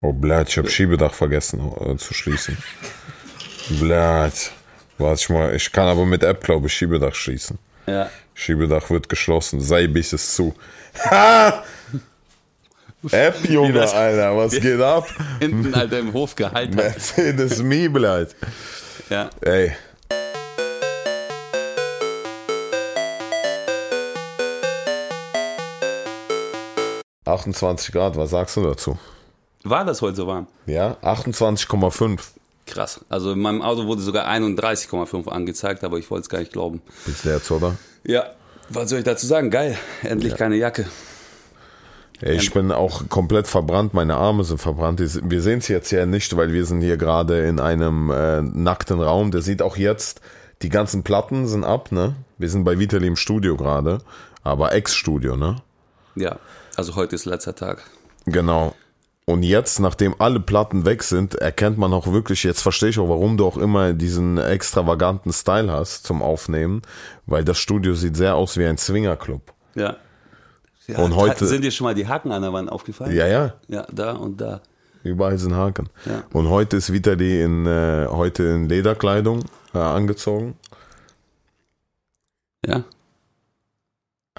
Oh, blöd, ich habe Schiebedach vergessen äh, zu schließen. Blöd. Warte ich mal, ich kann aber mit App, glaube ich, Schiebedach schließen. Ja. Schiebedach wird geschlossen, sei bis es zu. Ha! App, Junge, das, Alter, was geht ab? Hinten, Alter, im Hof gehalten. Mercedes Miebel, Alter. Ja. Ey. ...28 Grad, was sagst du dazu? War das heute so warm? Ja, 28,5. Krass. Also in meinem Auto wurde sogar 31,5 angezeigt, aber ich wollte es gar nicht glauben. Ist der jetzt, oder? Ja. Was soll ich dazu sagen? Geil. Endlich keine Jacke. Ja, ich bin auch komplett verbrannt, meine Arme sind verbrannt. Wir sehen es jetzt ja nicht, weil wir sind hier gerade in einem äh, nackten Raum. Der sieht auch jetzt, die ganzen Platten sind ab, ne? Wir sind bei Vitali im Studio gerade, aber Ex-Studio, ne? Ja. Also heute ist letzter Tag. Genau. Und jetzt, nachdem alle Platten weg sind, erkennt man auch wirklich, jetzt verstehe ich auch, warum du auch immer diesen extravaganten Style hast zum Aufnehmen, weil das Studio sieht sehr aus wie ein Swingerclub. Ja. ja Und heute- Sind dir schon mal die Haken an der Wand aufgefallen? Ja, ja, Ja, da und da. überall sind Haken. Ja. Und heute ist Vitali in, äh, heute in Lederkleidung äh, angezogen. Ja.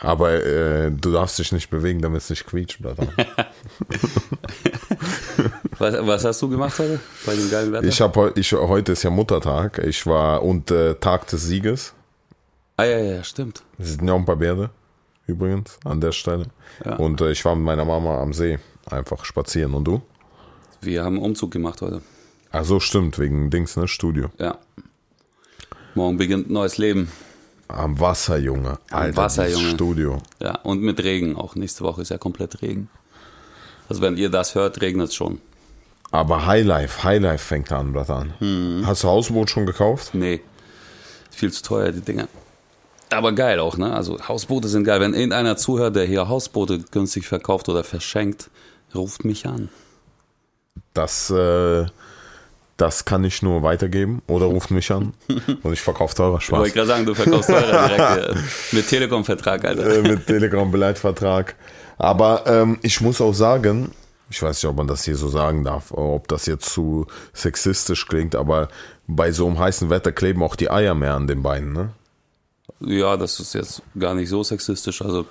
Aber äh, du darfst dich nicht bewegen, damit es nicht quietscht, Blatter. Was, was hast du gemacht heute bei dem geilen Wetter? Ich habe ich heute ist ja Muttertag. Ich war und äh, Tag des Sieges. ah, ja, ja, stimmt. Es sind ja auch ein paar Bärde, übrigens, an der Stelle. Ja. Und äh, ich war mit meiner Mama am See, einfach spazieren. Und du? Wir haben einen Umzug gemacht heute. Ach so, stimmt, wegen Dings, ne, Studio. Ja. Morgen beginnt ein neues Leben. Am Wasser, Junge. Alter, Wasser, dieses Junge. Studio. Ja, und mit Regen auch. Nächste Woche ist ja komplett Regen. Also wenn ihr das hört, regnet es schon. Aber Highlife, Highlife fängt an, Blatter an. Hm. Hast du Hausboot schon gekauft? Nee, viel zu teuer, die Dinger. Aber geil auch, ne? Also Hausboote sind geil. Wenn irgendeiner zuhört, der hier Hausboote günstig verkauft oder verschenkt, ruft mich an. Das, äh, das kann ich nur weitergeben oder ruft mich an und ich verkaufe teurer Ich Spaß. wollte gerade sagen, du verkaufst teurer direkt hier. mit Telekom-Vertrag, Alter. äh, mit Telegram-Beleitvertrag. Aber ähm, ich muss auch sagen, ich weiß nicht, ob man das hier so sagen darf, ob das jetzt zu sexistisch klingt, aber bei so einem heißen Wetter kleben auch die Eier mehr an den Beinen. Ne? Ja, das ist jetzt gar nicht so sexistisch. Also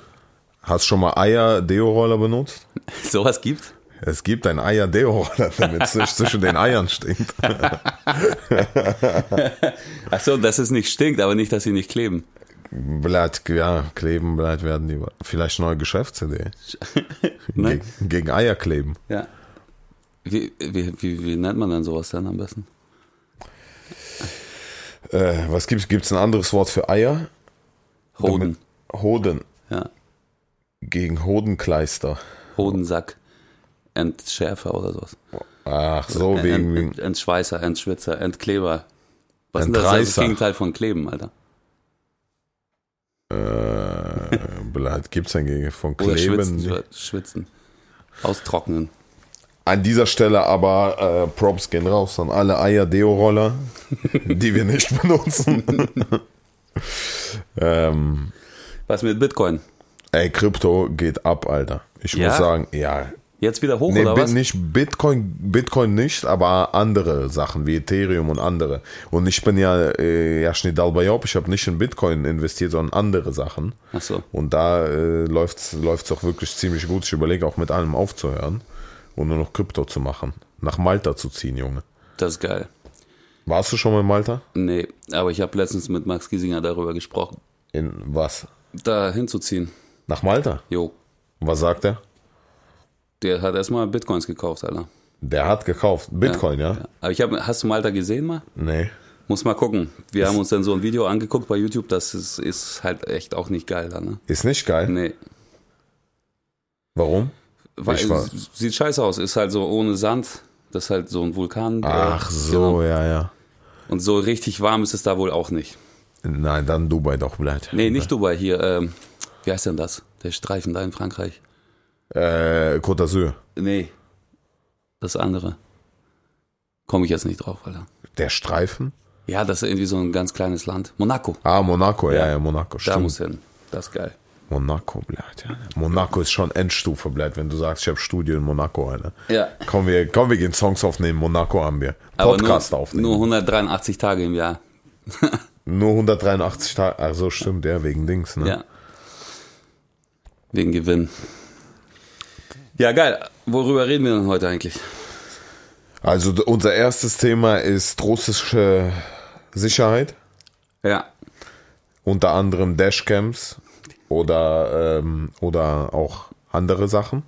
Hast schon mal Eier-Deo-Roller benutzt? sowas gibt. Es gibt ein Eier-Deo-Roller, damit es nicht zwischen den Eiern stinkt. Ach so, dass es nicht stinkt, aber nicht, dass sie nicht kleben. Bleibt, ja, kleben, bleibt werden die. Vielleicht neue Geschäftsidee. Ne? Gegen, gegen Eier kleben. Ja. Wie, wie, wie, wie nennt man denn sowas dann am besten? Äh, was gibt's? Gibt's ein anderes Wort für Eier? Hoden. Hoden. Ja. Gegen Hodenkleister. Hodensack. Entschärfer oder sowas. Ach so, wegen. Ent, Entschweißer, Entschwitzer, Entkleber. Was ist das. Gegenteil von Kleben, Alter? Äh, gibt's ein Gegen von Oder Kleben? schwitzen, schwitzen. Austrocknen. An dieser Stelle aber äh, Props gehen raus an alle Eier-Deo-Roller, die wir nicht benutzen. ähm, Was mit Bitcoin? ey, Krypto geht ab, Alter. Ich Ja? muss sagen, ja. Jetzt wieder hoch Nee, oder Bit- was? nicht Bitcoin, Bitcoin nicht, aber andere Sachen wie Ethereum und andere. Und ich bin ja, äh, ja, Schnidalbajob, ich habe nicht in Bitcoin investiert, sondern andere Sachen. Ach so. Und da äh, läuft's läuft's auch wirklich ziemlich gut. Ich überlege auch mit allem aufzuhören und nur noch Krypto zu machen. Nach Malta zu ziehen, Junge. Das ist geil. Warst du schon mal in Malta? Nee, aber ich habe letztens mit Max Giesinger darüber gesprochen, In was? da hinzuziehen. Nach Malta? Jo, was sagt er? Der hat erstmal Bitcoins gekauft, Alter. Der hat gekauft. Bitcoin, ja? Aber ich habe, hast du Malta gesehen mal? Nee. Muss mal gucken. Wir haben uns dann so ein Video angeguckt bei YouTube, das ist, ist halt echt auch nicht geil da, ne? Ist nicht geil. Nee. Warum? Weil es sieht scheiße aus, ist halt so ohne Sand. Das ist halt so ein Vulkan. Ach so, genau. ja, ja. Und so richtig warm ist es da wohl auch nicht. Nein, dann Dubai doch, bleibt. Nee, nicht Dubai hier. Ähm, wie heißt denn das? Der Streifen da in Frankreich. Äh, Côte d'Azur. Nee. Das andere. Komme ich jetzt nicht drauf, Alter. Der Streifen? Ja, das ist irgendwie so ein ganz kleines Land. Monaco. Ah, Monaco, ja, Ja. ja, Monaco, Da stimmt. muss hin. Das ist geil. Monaco, blöd, ja. Monaco ist schon Endstufe, blöd, wenn du sagst, ich habe Studio in Monaco, Alter. Ja. Komm, wir, komm, wir gehen Songs aufnehmen, Monaco haben wir. Aber Podcast nur, aufnehmen. Nur 183 Tage im Jahr. Nur 183 Tage, also stimmt, ja, wegen Dings, ne? Ja. Wegen Gewinn. Ja, geil. Worüber reden wir denn heute eigentlich? Also unser erstes Thema ist russische Sicherheit, Ja. unter anderem Dashcams oder, ähm, oder auch andere Sachen.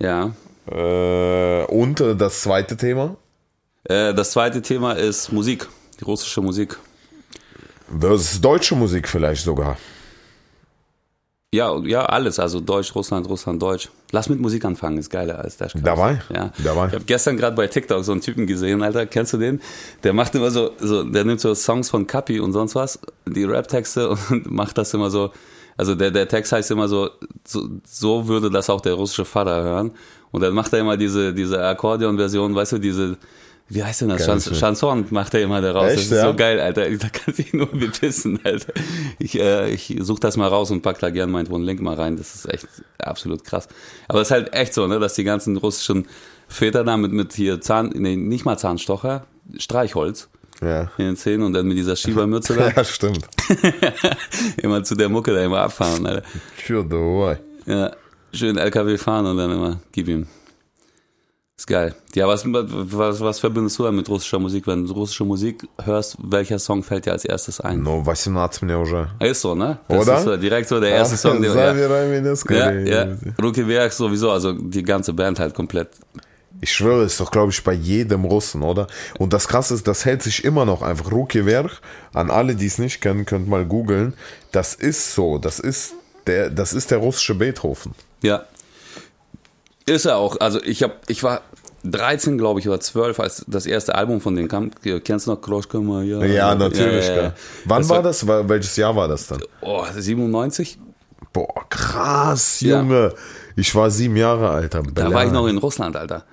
Ja. Äh, und äh, das zweite Thema Äh, das zweite Thema ist Musik. Die russische Musik. versus deutsche Musik vielleicht sogar. Ja, ja, alles. Also Deutsch, Russland, Russland, Deutsch. Lass mit Musik anfangen, ist geiler als Dashcam. Dabei? Ja. Dabei. Ich habe gestern gerade bei TikTok so einen Typen gesehen, Alter. Kennst du den? Der macht immer so, so der nimmt so Songs von Kapi und sonst was, die Rap-Texte und macht das immer so. Also der, der Text heißt immer so, so, so würde das auch der russische Vater hören. Und dann macht er immer diese, diese Akkordeon-Version, weißt du, diese, wie heißt denn das? Chans. Chanson macht er immer daraus. Echt, das ist ja? so geil, Alter. Da kann sich nur bepissen, Alter. Ich, äh, ich suche das mal raus und pack da gern meinen Link mal rein. Das ist echt absolut krass. Aber es ist halt echt so, ne, dass die ganzen russischen Väter da mit, mit hier Zahn, nee, nicht mal Zahnstocher, Streichholz Ja. in den Zähnen und dann mit dieser Schiebermütze da Ja, stimmt. immer zu der Mucke da immer abfahren, Alter. Sure, the way. Ja, schön LKW fahren und dann immer gib ihm. Ist geil. Ja, was, was, was verbindest du dann mit russischer Musik? Wenn du russische Musik hörst, welcher Song fällt dir als erstes ein? No, 18 мне уже. Ist so, ne? Das Oder? ist so, direkt so der erste Song, der, ja, Забирай меня ja, скорее. ja. Rookie Werk sowieso, also die ganze Band halt komplett. Ich schwöre, ist doch, glaube ich, bei jedem Russen, oder? Und das Krasse ist, das hält sich immer noch einfach. Ruki Werk, an alle, die es nicht kennen, könnt mal googeln. Das ist so, das ist der, das ist der russische Beethoven. Ja. Ist er auch. Also ich hab, ich war 13, glaube ich, oder 12, als das erste Album von denen kam. Kennst du noch Kroschka Maja? Ja, natürlich. Ja, ja, ja. Wann Das war das? Welches Jahr war das dann? Oh, 97? Boah, krass. Junge. Ich war sieben Jahre alt. am Da war ich noch in Russland, Alter.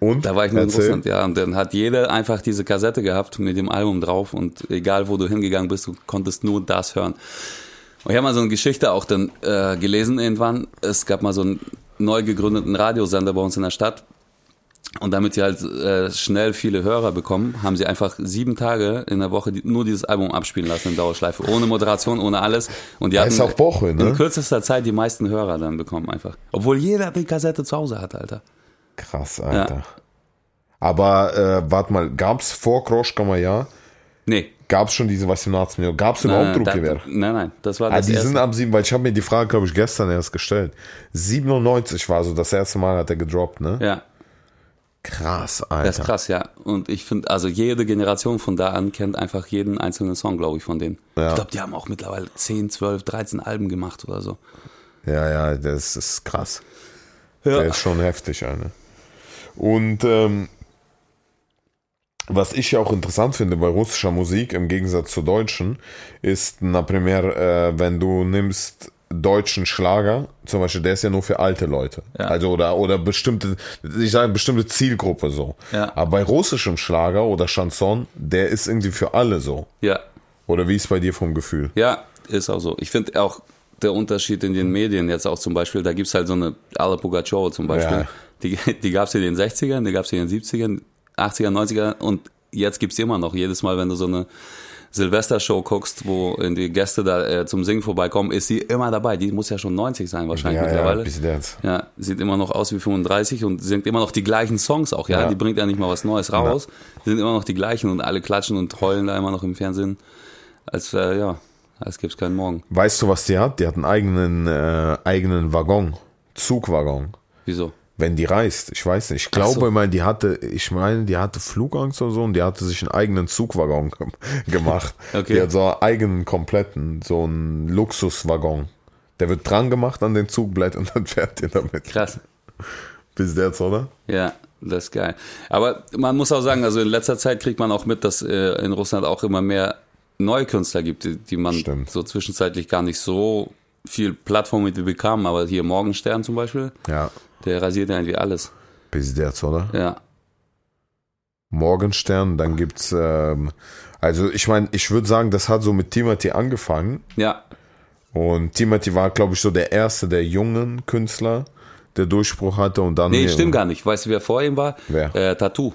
Und? Da war ich noch in Erzähl. Russland, ja. Und dann hat jeder einfach diese Kassette gehabt mit dem Album drauf und egal wo du hingegangen bist, du konntest nur das hören. Und ich habe mal so eine Geschichte auch dann äh, gelesen irgendwann. Es gab mal so einen neu gegründeten Radiosender bei uns in der Stadt. Und damit sie halt äh, schnell viele Hörer bekommen, haben sie einfach sieben Tage in der Woche die, nur dieses Album abspielen lassen in Dauerschleife. Ohne Moderation, ohne alles. Und die hatten Ist auch Bochum, ne? in kürzester Zeit die meisten Hörer dann bekommen einfach. Obwohl jeder die Kassette zu Hause hat, Alter. Krass, Alter. Aber, äh, warte mal, gab's vor Kroschka Maja, Nee. gab's schon diese 18 Millionen? Gab's überhaupt Werk? Nein, nein, das war Ah, das die erste. sind ab sieben, weil ich habe mir die Frage, glaube ich, gestern erst gestellt. 97 war so das erste Mal, hat er gedroppt, ne? ja, Krass, Alter. Das ist krass, ja. Und ich finde, also jede Generation von da an kennt einfach jeden einzelnen Song, glaube ich, von denen. Ja. Ich glaube, die haben auch mittlerweile 10, 12, 13 Alben gemacht oder so. Ja, ja, das ist krass. Ja. Der ist schon heftig, Alter. Und ähm, was ich ja auch interessant finde bei russischer Musik im Gegensatz zur deutschen, ist, na primär, äh, wenn du nimmst deutschen Schlager, zum Beispiel, der ist ja nur für alte Leute. Ja. Also oder oder bestimmte, ich sage bestimmte Zielgruppe so. Ja. Aber bei russischem Schlager oder Chanson, der ist irgendwie für alle so. Ja, Oder wie ist bei dir vom Gefühl? ja, ist auch so. Ich finde auch der Unterschied in den Medien jetzt auch zum Beispiel, da gibt's halt so eine Alla Pugachow zum Beispiel. Ja. Die, die gab's in den 60ern, die gab's in den 70ern, 80er, 90er und jetzt gibt's immer noch. Jedes Mal, wenn du so eine Silvestershow guckst, wo die Gäste da äh, zum Singen vorbeikommen, ist sie immer dabei. Die muss ja schon 90 sein wahrscheinlich Ja, ja, mittlerweile. jetzt. Ja, sieht immer noch aus wie 35 und singt immer noch die gleichen Songs auch, ja. Ja. Die bringt ja nicht mal was Neues raus. Die sind immer noch die gleichen und alle klatschen und heulen da immer noch im Fernsehen. Als, äh, ja, als gäbe es keinen Morgen. Weißt du, was die hat? Die hat einen eigenen, äh, eigenen Waggon, Zugwaggon. Wieso? Wenn die reist, ich weiß nicht. Ich glaube so. mal, die hatte, ich meine, die hatte Flugangst oder so und die hatte sich einen eigenen Zugwaggon gem- gemacht. Okay. Die hat so einen eigenen kompletten, so einen Luxuswaggon. Der wird dran gemacht an den Zugblatt und dann fährt ihr damit. Krass. Bis jetzt, oder? Ja, das ist geil. Aber man muss auch sagen, also in letzter Zeit kriegt man auch mit, dass äh, in Russland auch immer mehr neue Künstler gibt, die, die man Stimmt. so zwischenzeitlich gar nicht so viel Plattform mit bekam. Aber hier Morgenstern zum Beispiel, Ja. Der rasiert ja irgendwie alles. Bis jetzt, oder? Ja, Morgenstern, dann gibt's, ähm, also ich meine, ich würde sagen, das hat so mit Timothy angefangen. ja, Und Timothy war, glaube ich, so der erste der jungen Künstler, der Durchbruch hatte und dann. Nee, stimmt gar nicht. Weißt du, wer vor ihm war? Wer? Äh, Tattoo.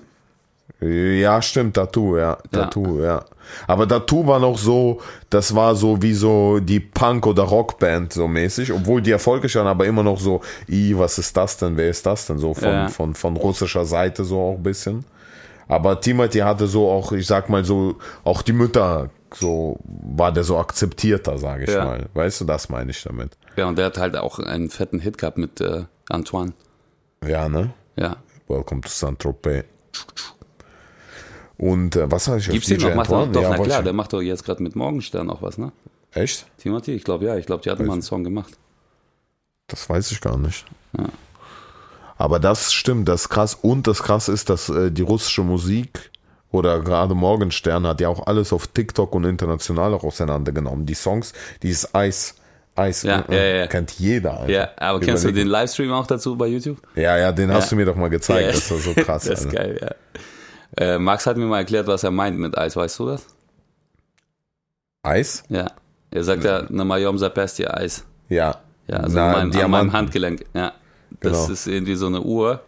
Ja, stimmt, Tattoo, ja. Tattoo, ja. Aber Tattoo war noch so, das war so wie so die Punk- oder Rockband so mäßig, obwohl die erfolgreich waren, aber immer noch so, i, was ist das denn, wer ist das denn, so von, Ja. von, von russischer Seite so auch ein bisschen. Aber Timothy hatte so auch, ich sag mal so, auch die Mütter, so war der so akzeptierter, sage ich Ja. mal. Weißt du, das meine ich damit. Ja, und der hat halt auch einen fetten Hit gehabt mit äh, Antoine. Ja, ne? Ja. Welcome to Saint-Tropez. Und äh, was habe ich Gibt's den noch? Macht doch, Ja, na klar, ich- der macht doch jetzt gerade mit Morgenstern auch was, ne? Echt? Timothy, ich glaube ja, ich glaube, die hatten mal einen Song gemacht. Das weiß ich gar nicht. Aber das stimmt, das ist krass. Und das krass ist, dass äh, die russische Musik oder gerade Morgenstern hat ja auch alles auf TikTok und international auch auseinandergenommen. Die Songs, dieses Eis, Eis, Ja, äh, ja, ja. kennt jeder. Alter. Ja, aber kennst du Überleg- den Livestream auch dazu bei YouTube? Ja, ja, den hast Ja. du mir doch mal gezeigt. Ja. Das war so krass. Das ist Alter. geil, ja. Äh, Max hat mir mal erklärt, was er meint mit Eis, weißt du das? Eis? Ja. Er sagt ja, na Majom Zapesti Eis. Ja. Ja, also Na, an, meinem, an meinem Handgelenk. Ja. Das Genau. ist irgendwie so eine Uhr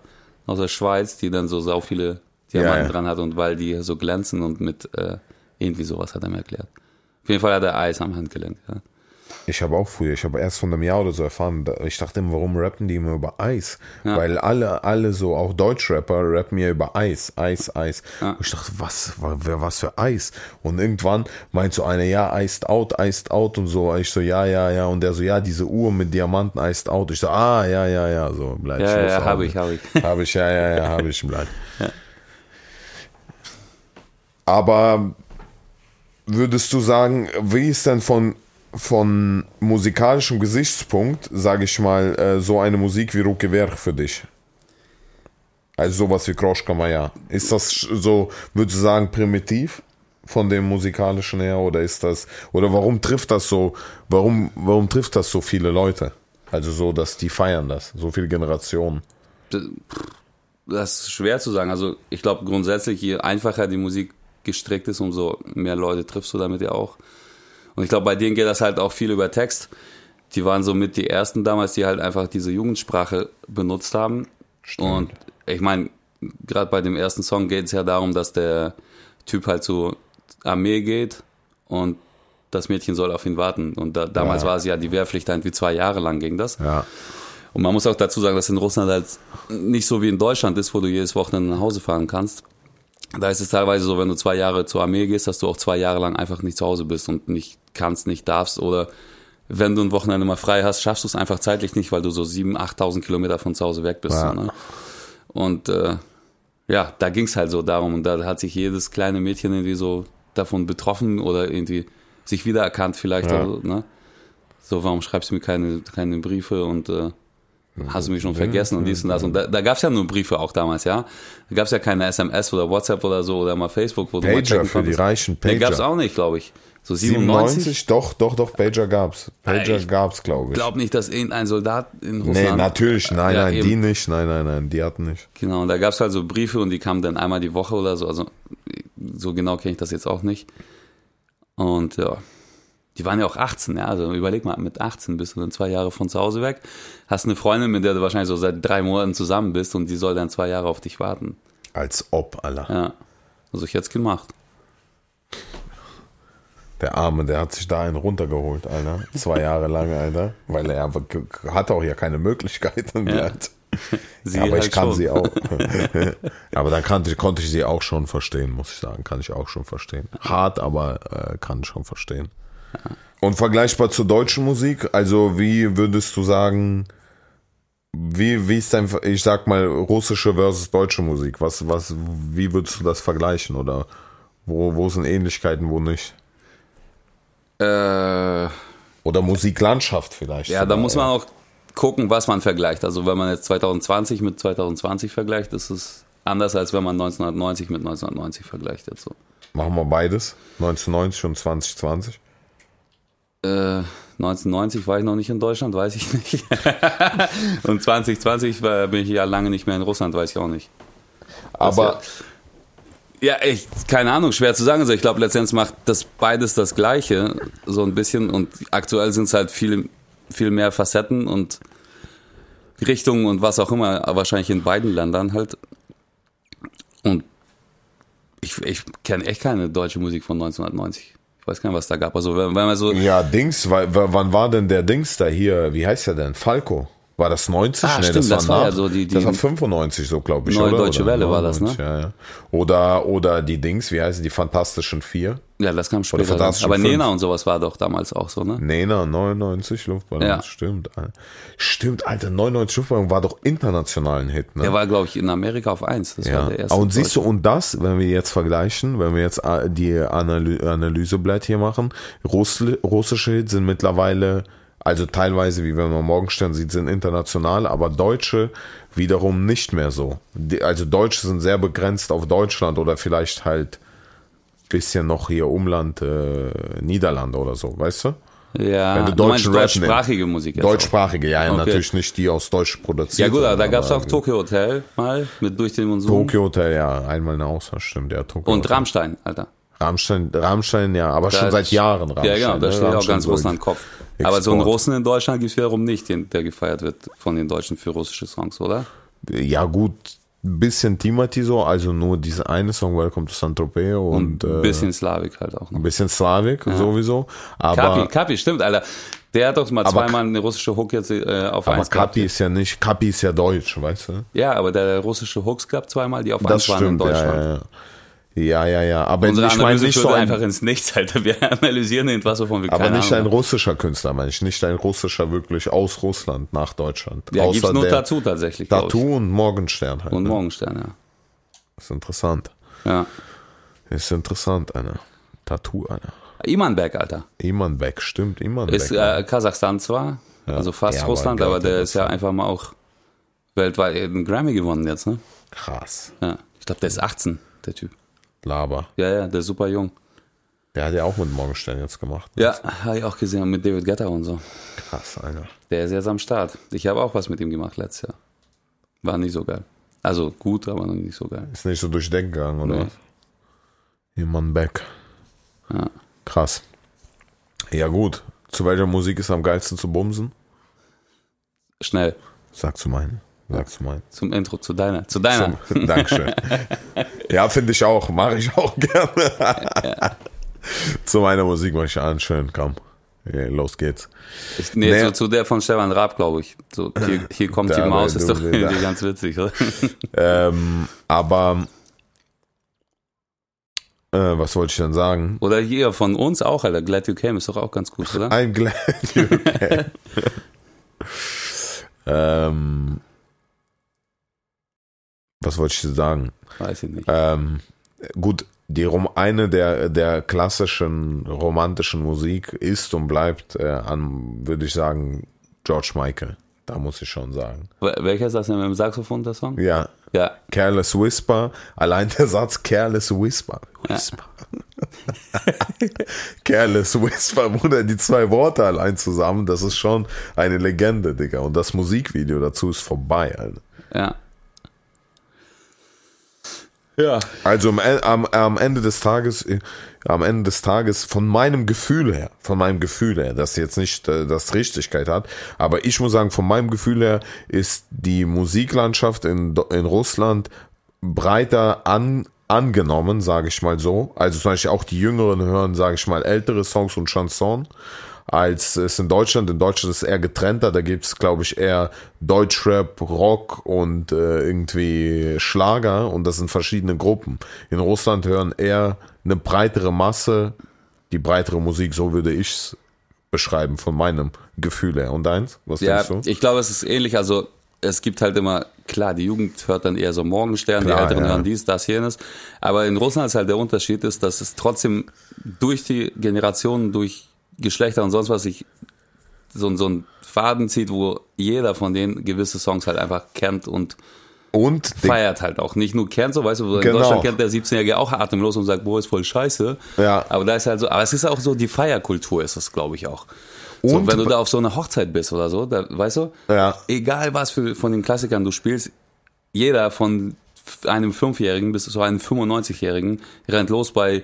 aus der Schweiz, die dann so sau viele Diamanten Ja, ja. dran hat und weil die so glänzen und mit äh, irgendwie sowas hat er mir erklärt. Auf jeden Fall hat er Eis am Handgelenk. Ja. Ich habe auch früher, ich habe erst von einem Jahr oder so erfahren, ich dachte immer, warum rappen die immer über Eis? Ja. Weil alle, alle so, auch Deutschrapper rappen ja über Eis, Eis, Eis. Und ich dachte, was, was für Eis? Und irgendwann meint so einer, ja, iced out, iced out und so. Ich so, ja, ja, ja. Und der so, ja, diese Uhr mit Diamanten iced out. Ich so, ah, ja, ja, ja, so, bleib Ja, Schluss, ja, Auge. hab ich, hab ich. Habe ich, ja, ja, ja, habe ich, bleib. Aber würdest du sagen, wie ist denn von, von musikalischem Gesichtspunkt, sage ich mal, äh, so eine Musik wie Ruke Werk für dich? Also sowas wie Kroschka Maya. Ist das so, würdest du sagen, primitiv von dem musikalischen her oder ist das, oder warum trifft das so, warum, warum trifft das so viele Leute? Also so, dass die feiern das, so viele Generationen. Das ist schwer zu sagen. Also ich glaube grundsätzlich, je einfacher die Musik gestrickt ist, umso mehr Leute triffst du damit ja auch. Und ich glaube, bei denen geht das halt auch viel über Text. Die waren so mit die ersten damals, die halt einfach diese Jugendsprache benutzt haben. Und ich meine, gerade bei dem ersten Song geht es ja darum, dass der Typ halt zur Armee geht und das Mädchen soll auf ihn warten. Und da, damals Ja. war es ja die Wehrpflicht irgendwie zwei Jahre lang ging das. Ja. Und man muss auch dazu sagen, dass in Russland halt nicht so wie in Deutschland ist, wo du jedes Wochenende nach Hause fahren kannst. Da ist es teilweise so, wenn du zwei Jahre zur Armee gehst, dass du auch zwei Jahre lang einfach nicht zu Hause bist und nicht kannst, nicht darfst. Oder wenn du ein Wochenende mal frei hast, schaffst du es einfach zeitlich nicht, weil du so 7.000, 8.000 Kilometer von zu Hause weg bist. Ja. So, ne? Und äh, ja, da ging es halt so darum. Und da hat sich jedes kleine Mädchen irgendwie so davon betroffen oder irgendwie sich wiedererkannt vielleicht. Ja. Oder, so, ne? So, warum schreibst du mir keine, keine Briefe und äh, hast du mich schon vergessen und dies und das. Und da, da gab es ja nur Briefe auch damals, ja. Da gab es ja keine SMS oder WhatsApp oder so oder mal Facebook, wo du mal Pager checken für die konntest. reichen Nee, gab es Pager. auch nicht, glaube ich. So 97? 97? Doch, doch, doch, Pager gab's. Pager Ich gab's, glaube Ich ich. glaube nicht, dass irgendein Soldat in Russland... Nee, natürlich, nein, Ja, nein, eben. die nicht, nein, nein, nein, die hatten nicht. Genau, und da gab es halt so Briefe und die kamen dann einmal die Woche oder so. Also so genau kenne ich das jetzt auch nicht. Und ja, die waren ja auch 18, ja. Also überleg mal, mit 18 bist du dann zwei Jahre von zu Hause weg, hast eine Freundin, mit der du wahrscheinlich so seit drei Monaten zusammen bist und die soll dann zwei Jahre auf dich warten. Als ob, Alter. Ja. Also ich jetzt gemacht. Der Arme, der hat sich da einen runtergeholt, Alter. Zwei Jahre lang, Alter. Weil er hatte auch ja keine Möglichkeiten. Ja. Sie aber halt ich kann schon. sie auch. aber dann kannte, konnte ich sie auch schon verstehen, muss ich sagen. Kann ich auch schon verstehen. Hart, aber äh, kann ich schon verstehen. Und vergleichbar zur deutschen Musik, also wie würdest du sagen, wie, wie ist dein, ich sag mal, russische versus deutsche Musik? Was, was, wie würdest du das vergleichen? Oder wo, wo sind Ähnlichkeiten, wo nicht? Äh, Oder Musiklandschaft vielleicht. Ja, da muss man auch gucken, was man vergleicht. Also wenn man jetzt 2020 mit 2020 vergleicht, ist es anders, als wenn man 1990 mit 1990 vergleicht. Jetzt so. Machen wir beides. 1990 und 2020. Äh, 1990 war ich noch nicht in Deutschland, weiß ich nicht. Und 2020 war, bin ich ja lange nicht mehr in Russland, weiß ich auch nicht. Aber Das Ja, ich, keine Ahnung, schwer zu sagen. Also ich glaube, letztendlich macht das beides das Gleiche, so ein bisschen. Und aktuell sind es halt viel, viel mehr Facetten und Richtungen und was auch immer, wahrscheinlich in beiden Ländern halt. Und ich, ich kenne echt keine deutsche Musik von 1990. Ich weiß gar nicht, was da gab. Also wenn, wenn man so. Ja, Dings, wann war denn der Dings da hier? Wie heißt der denn? Falco. War das 90? Ah, nee, stimmt, das war, das war nach, ja so die- die- Das war 95 so, glaube ich, Neue oder? Deutsche oder Welle war das, ne? 99, Ja, ja. Oder, oder die Dings, wie heißen die Fantastischen Vier? Ja, das kam später. Fantastischen Aber Fünf. Nena und sowas war doch damals auch so, ne? Nena, 99 Luftballons, Ja. stimmt. Stimmt, Alter, 99 Luftballons war doch international ein Hit, ne? Der war, glaube ich, in Amerika auf eins. Das war Ja, der erste. und siehst du, und das, wenn wir jetzt vergleichen, wenn wir jetzt äh, die Analy Analyseblatt hier machen, Russl russische Hits sind mittlerweile, also teilweise, wie wenn man Morgenstern sieht, sind international, aber deutsche wiederum nicht mehr so. Die, also Deutsche sind sehr begrenzt auf Deutschland oder vielleicht halt bisschen noch hier Umland, äh, Niederlande oder so, weißt du? Ja, wenn du du meinst deutschsprachige Musik. jetzt auch. Deutschsprachige, ja, Okay. natürlich nicht die aus Deutsch produziert. Ja gut, aber da gab es auch Tokyo Hotel mal mit Durch den Monsun. Tokyo Hotel, ja, einmal eine Auswahl, stimmt, ja, Tokyo Und Hotel. Rammstein, Alter. Rammstein, Rammstein, ja, aber schon Da- seit Jahren Rammstein. Ja, genau, da ne? steht auch ganz Russland Kopf. Aber so einen Export. Russen in Deutschland gibt es wiederum nicht, den, der gefeiert wird von den Deutschen für russische Songs, oder? Ja, gut, ein bisschen Timati so, also nur diese eine Song, Welcome to Saint-Tropez und, Und ein äh, bisschen Slavik halt auch noch. ein bisschen Slavik sowieso. Kapi, Aber, Kapi, stimmt, Alter. Der hat doch mal Aber- zweimal eine russische Hook jetzt äh, auf aber eins gehabt. Kapi ist ja nicht, Kapi ist ja deutsch, weißt du? Ja, aber der russische Hooks gab zweimal, die auf Das eins waren in stimmt, ja, Deutschland. ja, ja. Ja, ja, ja. Aber Unsere ich meine nicht so ein, einfach ins Nichts, Alter. Wir analysieren irgendwas, wovon wir aber nicht ein Ahnung russischer Künstler, meine ich. Nicht ein russischer wirklich aus Russland nach Deutschland. Ja, gibt's Außer nur Tattoo tatsächlich, Tattoo und Morgenstern halt. Und ne? Morgenstern, ja. ist interessant. Ja. Ist interessant, einer. Tattoo, einer. Imanbek, Alter. Imanbek, stimmt, Imanbek. Ist äh, Kasachstan zwar, also fast Ja, aber Russland, gehört aber der ja ist ja einfach mal auch weltweit einen Grammy gewonnen jetzt, ne? Krass. Ja. Ich glaube, der ist 18, der Typ. Laber. Ja, ja, der ist super jung. Der hat ja auch mit Morgenstern jetzt gemacht. Ja, habe ich auch gesehen mit David Guetta und so. Krass, einer. Der ist jetzt am Start. Ich habe auch was mit ihm gemacht letztes Jahr. War nicht so geil. Also gut, aber noch nicht so geil. Ist nicht so durch den gegangen, oder Nee. was? Imanbek. Ja. Krass. Ja, gut. Zu welcher Musik ist am geilsten zu bumsen? Schnell Sag zu meinen. Sag zu meinen. zum Intro, zu deiner. Zu deiner. Zum, Dankeschön. ja, finde ich auch. Mache ich auch gerne. zu meiner Musik mache ich an. Schön, komm. Ja, los geht's. Ich, nee, Nee. So, zu der von Stefan Raab, glaube ich. So, hier, hier kommt Da, die Maus, ist doch irgendwie ganz witzig, oder? Ähm, aber äh, was wollte ich denn sagen? Oder hier von uns auch, Alter. Glad You Came ist doch auch ganz gut, oder? I'm glad you came. ähm, was wollte ich dir sagen? Weiß ich nicht. Ähm, gut, die Rom eine der, der klassischen romantischen Musik ist und bleibt äh, an, würde ich sagen, George Michael. Da muss ich schon sagen. Wel- Welcher ist das denn mit dem Saxophon, der Song? Ja, Ja. Careless Whisper, allein der Satz Careless Whisper. Whisper. Careless Whisper, Bruder, die zwei Worte allein zusammen, das ist schon eine Legende, Digga. Und das Musikvideo dazu ist vorbei, Alter. Ja. Ja. Also am, am, am Ende des Tages, äh, am Ende des Tages von meinem Gefühl her, von meinem Gefühl her, das jetzt nicht äh, das Richtigkeit hat, aber ich muss sagen, von meinem Gefühl her ist die Musiklandschaft in, in Russland breiter an, angenommen, sage ich mal so. Also zum Beispiel auch die Jüngeren hören, sage ich mal, ältere Songs und Chanson als es in Deutschland. In Deutschland ist es eher getrennter. Da gibt es, glaube ich, eher Deutschrap, Rock und äh, irgendwie Schlager und das sind verschiedene Gruppen. In Russland hören eher eine breitere Masse die breitere Musik, so würde ich es beschreiben von meinem Gefühl her. Und deins? Was Ja, denkst du? ich glaube, es ist ähnlich. Also, es gibt halt immer, klar, die Jugend hört dann eher so Morgenstern, Klar, die Älteren ja. hören dies, das, jenes. Aber in Russland ist halt der Unterschied, ist, dass es trotzdem durch die Generationen, durch Geschlechter und sonst was sich so, so ein Faden zieht, wo jeder von denen gewisse Songs halt einfach kennt und Und feiert halt auch. Nicht nur kennt, so weißt du, in Genau. Deutschland kennt der 17-Jährige auch atemlos und sagt, boah, ist voll scheiße. Ja. Aber da ist halt so, aber es ist auch so, die Feierkultur ist es, glaube ich, auch. So, Und- wenn du da auf so einer Hochzeit bist oder so, da, weißt du, Ja. egal was für, von den Klassikern du spielst, jeder von einem Fünfjährigen bis zu einem 95-Jährigen, rennt los bei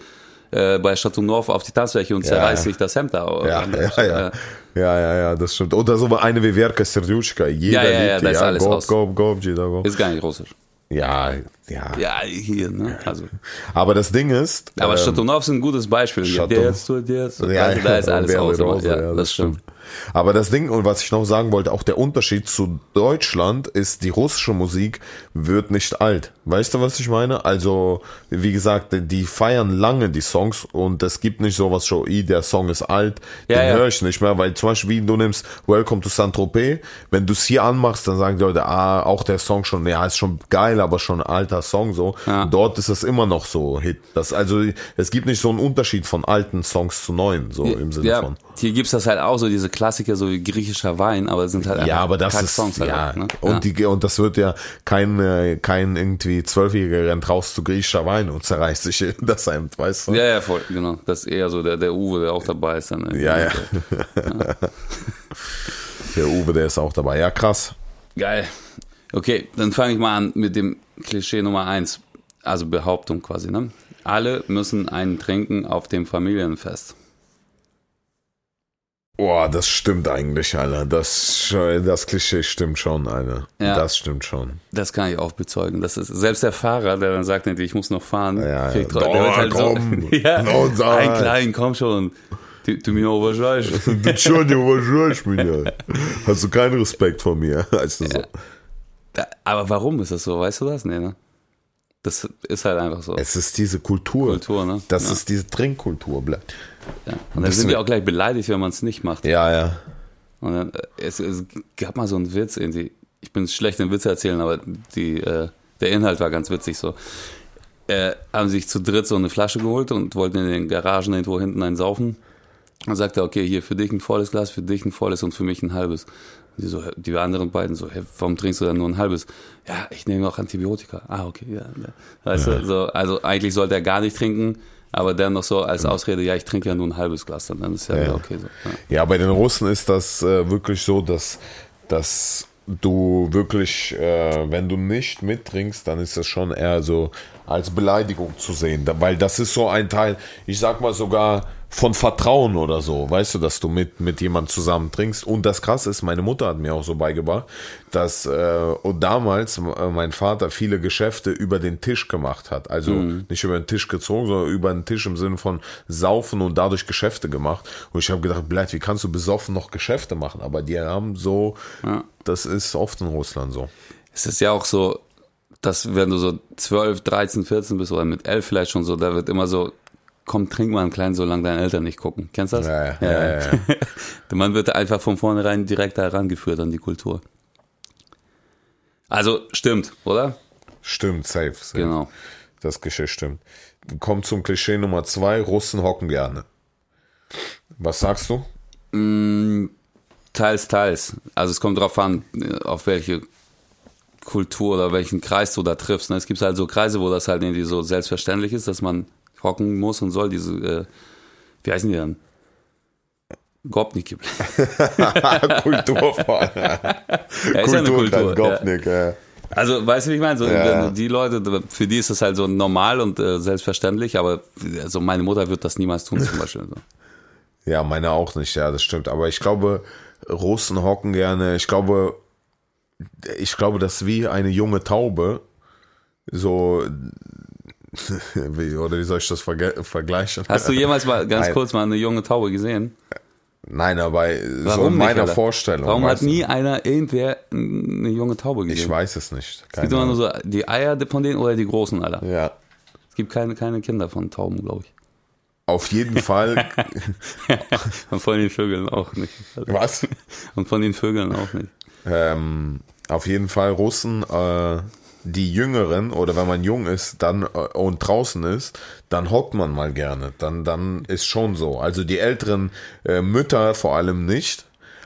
äh, bei Chateauneuf auf die Tanzfläche und zerreißt sich das Hemd da. Ja, ja, ja. Ja, ja, ja, das stimmt. Oder so eine wie Verka Serduschka. Jeder Ja, ja, ja, das ist alles Gob, raus. Gob, Gob, jeder Gob. Ist gar nicht russisch. Ja, ja. Ja, hier, ne? Also. Aber das Ding ist. Aber ähm, Chateauneuf ist ein gutes Beispiel. Chateau- Der jetzt tut jetzt. Ja, also, da ist ja, alles aber Rose, Ja, das stimmt. Aber das Ding, und was ich noch sagen wollte, auch der Unterschied zu Deutschland ist, die russische Musik wird nicht alt. Weißt du, was ich meine? Also, wie gesagt, die feiern lange die Songs und es gibt nicht sowas schon, "I, der Song ist alt, Ja, den ja. höre ich nicht mehr, weil zum Beispiel, wie du nimmst Welcome to Saint-Tropez, wenn du es hier anmachst, dann sagen die Leute, ah, auch der Song schon, ja, ist schon geil, aber schon ein alter Song, so. Ja. Dort ist es immer noch so Hit. Das, also, es gibt nicht so einen Unterschied von alten Songs zu neuen, so im Sinne ja, von. hier gibt's das halt auch so, diese Klassiker, so wie griechischer Wein, aber es sind halt Ja, aber das ist Songs halt ja auch, ne? und ja. die und das wird ja kein äh, kein irgendwie zwölfjähriger rennt raus zu griechischer Wein und zerreißt sich das Hemd, weißt du? ja, ja, voll, genau. Das ist eher so der, der Uwe, der auch dabei ist dann. ja. ja. Der Uwe, der ist auch dabei. Ja, krass. Geil. Okay, dann fange ich mal an mit dem Klischee Nummer eins, also Behauptung quasi, ne? Alle müssen einen trinken auf dem Familienfest. Boah, das stimmt eigentlich, Alter. Das das Klischee stimmt schon, Alter. Ja. Das stimmt schon. Das kann ich auch bezeugen. Das ist selbst der Fahrer, der dann sagt, ich muss noch fahren, Ja, ja. wird halt komm. so, ja, No, ein klein, komm schon. Du, du mir überschreibst. Du schon, ja, was soll ich mit dir? Hast du keinen Respekt vor mir? Weißt du so. Aber warum ist das so? Weißt du das? Nee, ne? Das ist halt einfach so. Es ist diese Kultur. Kultur, ne? Das Ja. ist diese Trinkkultur, bleibt. Ja. Und dann sind die auch gleich beleidigt, wenn man es nicht macht. Ja, ja. Und dann, äh, es, es gab mal so einen Witz, irgendwie. ich bin schlecht in Witze erzählen, aber die, äh, der Inhalt war ganz witzig so. Äh, haben sich zu dritt so eine Flasche geholt und wollten in den Garagen irgendwo hinten einen saufen. Dann sagte okay, hier für dich ein volles Glas, für dich ein volles und für mich ein halbes. Die, so, die anderen beiden so, hey, warum trinkst du dann nur ein halbes? Ja, ich nehme auch Antibiotika. Ah, okay, ja. ja. Weißt du, so, also eigentlich sollte er gar nicht trinken, aber dann noch so als Ausrede, ja, ich trinke ja nur ein halbes Glas, dann, dann ist ja, wieder okay. So. Ja. Ja, bei den Russen ist das äh, wirklich so, dass, dass du wirklich, äh, wenn du nicht mittrinkst, dann ist das schon eher so als Beleidigung zu sehen. Weil das ist so ein Teil, ich sag mal sogar von Vertrauen oder so, weißt du, dass du mit, mit jemand zusammen trinkst. Und das krass ist, meine Mutter hat mir auch so beigebracht, dass äh, und damals äh, mein Vater viele Geschäfte über den Tisch gemacht hat. Also nicht über den Tisch gezogen, sondern über den Tisch im Sinne von saufen und dadurch Geschäfte gemacht. Und ich habe gedacht, Blatt, wie kannst du besoffen noch Geschäfte machen? Aber die haben so, Ja. das ist oft in Russland so. Es ist ja auch so, dass wenn du so 12, 13, 14 bist oder mit 11 vielleicht schon so, da wird immer so, komm, trink mal einen kleinen, solange deine Eltern nicht gucken. Kennst du das? Ja, ja, ja, ja, ja. Der Mann wird einfach von vornherein direkt da herangeführt an die Kultur. Also stimmt, oder? Stimmt, safe. safe. Genau. Das Klischee stimmt. Kommt zum Klischee Nummer zwei, Russen hocken gerne. Was sagst du? Mm, teils, teils. Also es kommt drauf an, auf welche Kultur oder welchen Kreis du da triffst. ne? Es gibt halt so Kreise, wo das halt irgendwie so selbstverständlich ist, dass man hocken muss und soll. Diese, äh, wie heißen die dann? Gopnik. Kultur vor allem. Ja, ist ja eine Kultur. Gopnik, ja. Also, weißt du, wie ich meine? So, Ja. Die Leute, für die ist das halt so normal und äh, selbstverständlich, aber also meine Mutter wird das niemals tun, zum Beispiel. So. Ja, meine auch nicht, ja, das stimmt. Aber ich glaube, Russen hocken gerne. Ich glaube, ich glaube, das ist wie eine junge Taube. So, wie, oder wie soll ich das verge- vergleichen? Hast du jemals mal ganz Nein. kurz mal eine junge Taube gesehen? Nein, aber so Warum in nicht, meiner Alter? Vorstellung. Warum hat nie einer irgendwer eine junge Taube gesehen? Ich weiß es nicht. Es gibt Keine immer nur so die Eier von denen oder die großen, Alter. Ja. Es gibt keine, keine Kinder von Tauben, glaube ich. Auf jeden Fall. Und von den Vögeln auch nicht. was? Und von den Vögeln auch nicht. Ähm, auf jeden Fall Russen, äh, die Jüngeren oder wenn man jung ist dann äh, und draußen ist, dann hockt man mal gerne. Dann, dann ist schon so. Also die älteren äh, Mütter vor allem nicht.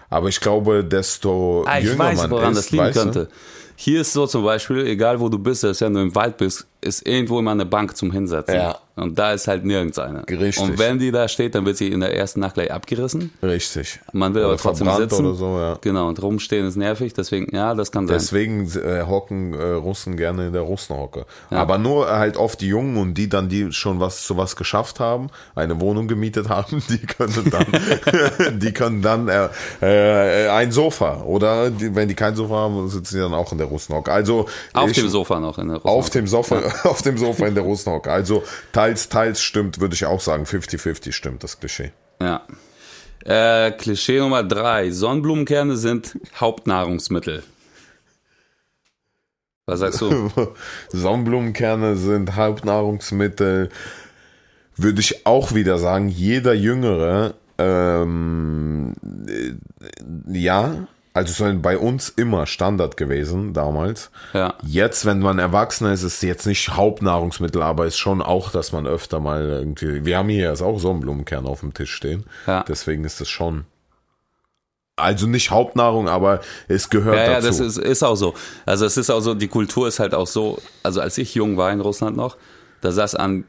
Aber ich glaube, desto Ah, ich jünger weiß, man woran ist, das liegen könnte. Hier ist so zum Beispiel, egal wo du bist, selbst wenn du im Wald bist, ist irgendwo immer eine Bank zum Hinsetzen. Ja. Und da ist halt nirgends eine. Richtig. Und wenn die da steht, dann wird sie in der ersten Nacht gleich abgerissen. Richtig. Man will aber Oder trotzdem verbrannt sitzen. oder so, ja. Genau, und rumstehen ist nervig, deswegen, ja, das kann sein. Deswegen äh, hocken äh, Russen gerne in der Russenhocke. Aber nur halt oft die Jungen und die dann, die schon was zu was geschafft haben, eine Wohnung gemietet haben, die können dann, die können dann äh, äh, ein Sofa oder die, wenn die kein Sofa haben, sitzen sie dann auch in der Russenhocke. Also Auf ich, dem Sofa noch in der auf Russland. dem Sofa, auf dem Sofa in der Russenhocke. Also teils, teils stimmt, würde ich auch sagen, 50-50 stimmt das Klischee. Ja. Äh, Klischee Nummer drei. Sonnenblumenkerne sind Hauptnahrungsmittel. Was sagst du? Sonnenblumenkerne sind Hauptnahrungsmittel, würde ich auch wieder sagen. Jeder Jüngere, ähm, äh, ja, also es ist bei uns immer Standard gewesen damals. Ja. Jetzt, wenn man Erwachsener ist, ist es jetzt nicht Hauptnahrungsmittel, aber ist schon auch, dass man öfter mal irgendwie. Wir haben hier jetzt auch Sonnenblumenkerne auf dem Tisch stehen. Ja. Deswegen ist es schon. Also nicht Hauptnahrung, aber es gehört Ja, ja, dazu. das ist, ist auch so. Also es ist auch so, die Kultur ist halt auch so, also als ich jung war in Russland noch, da saß an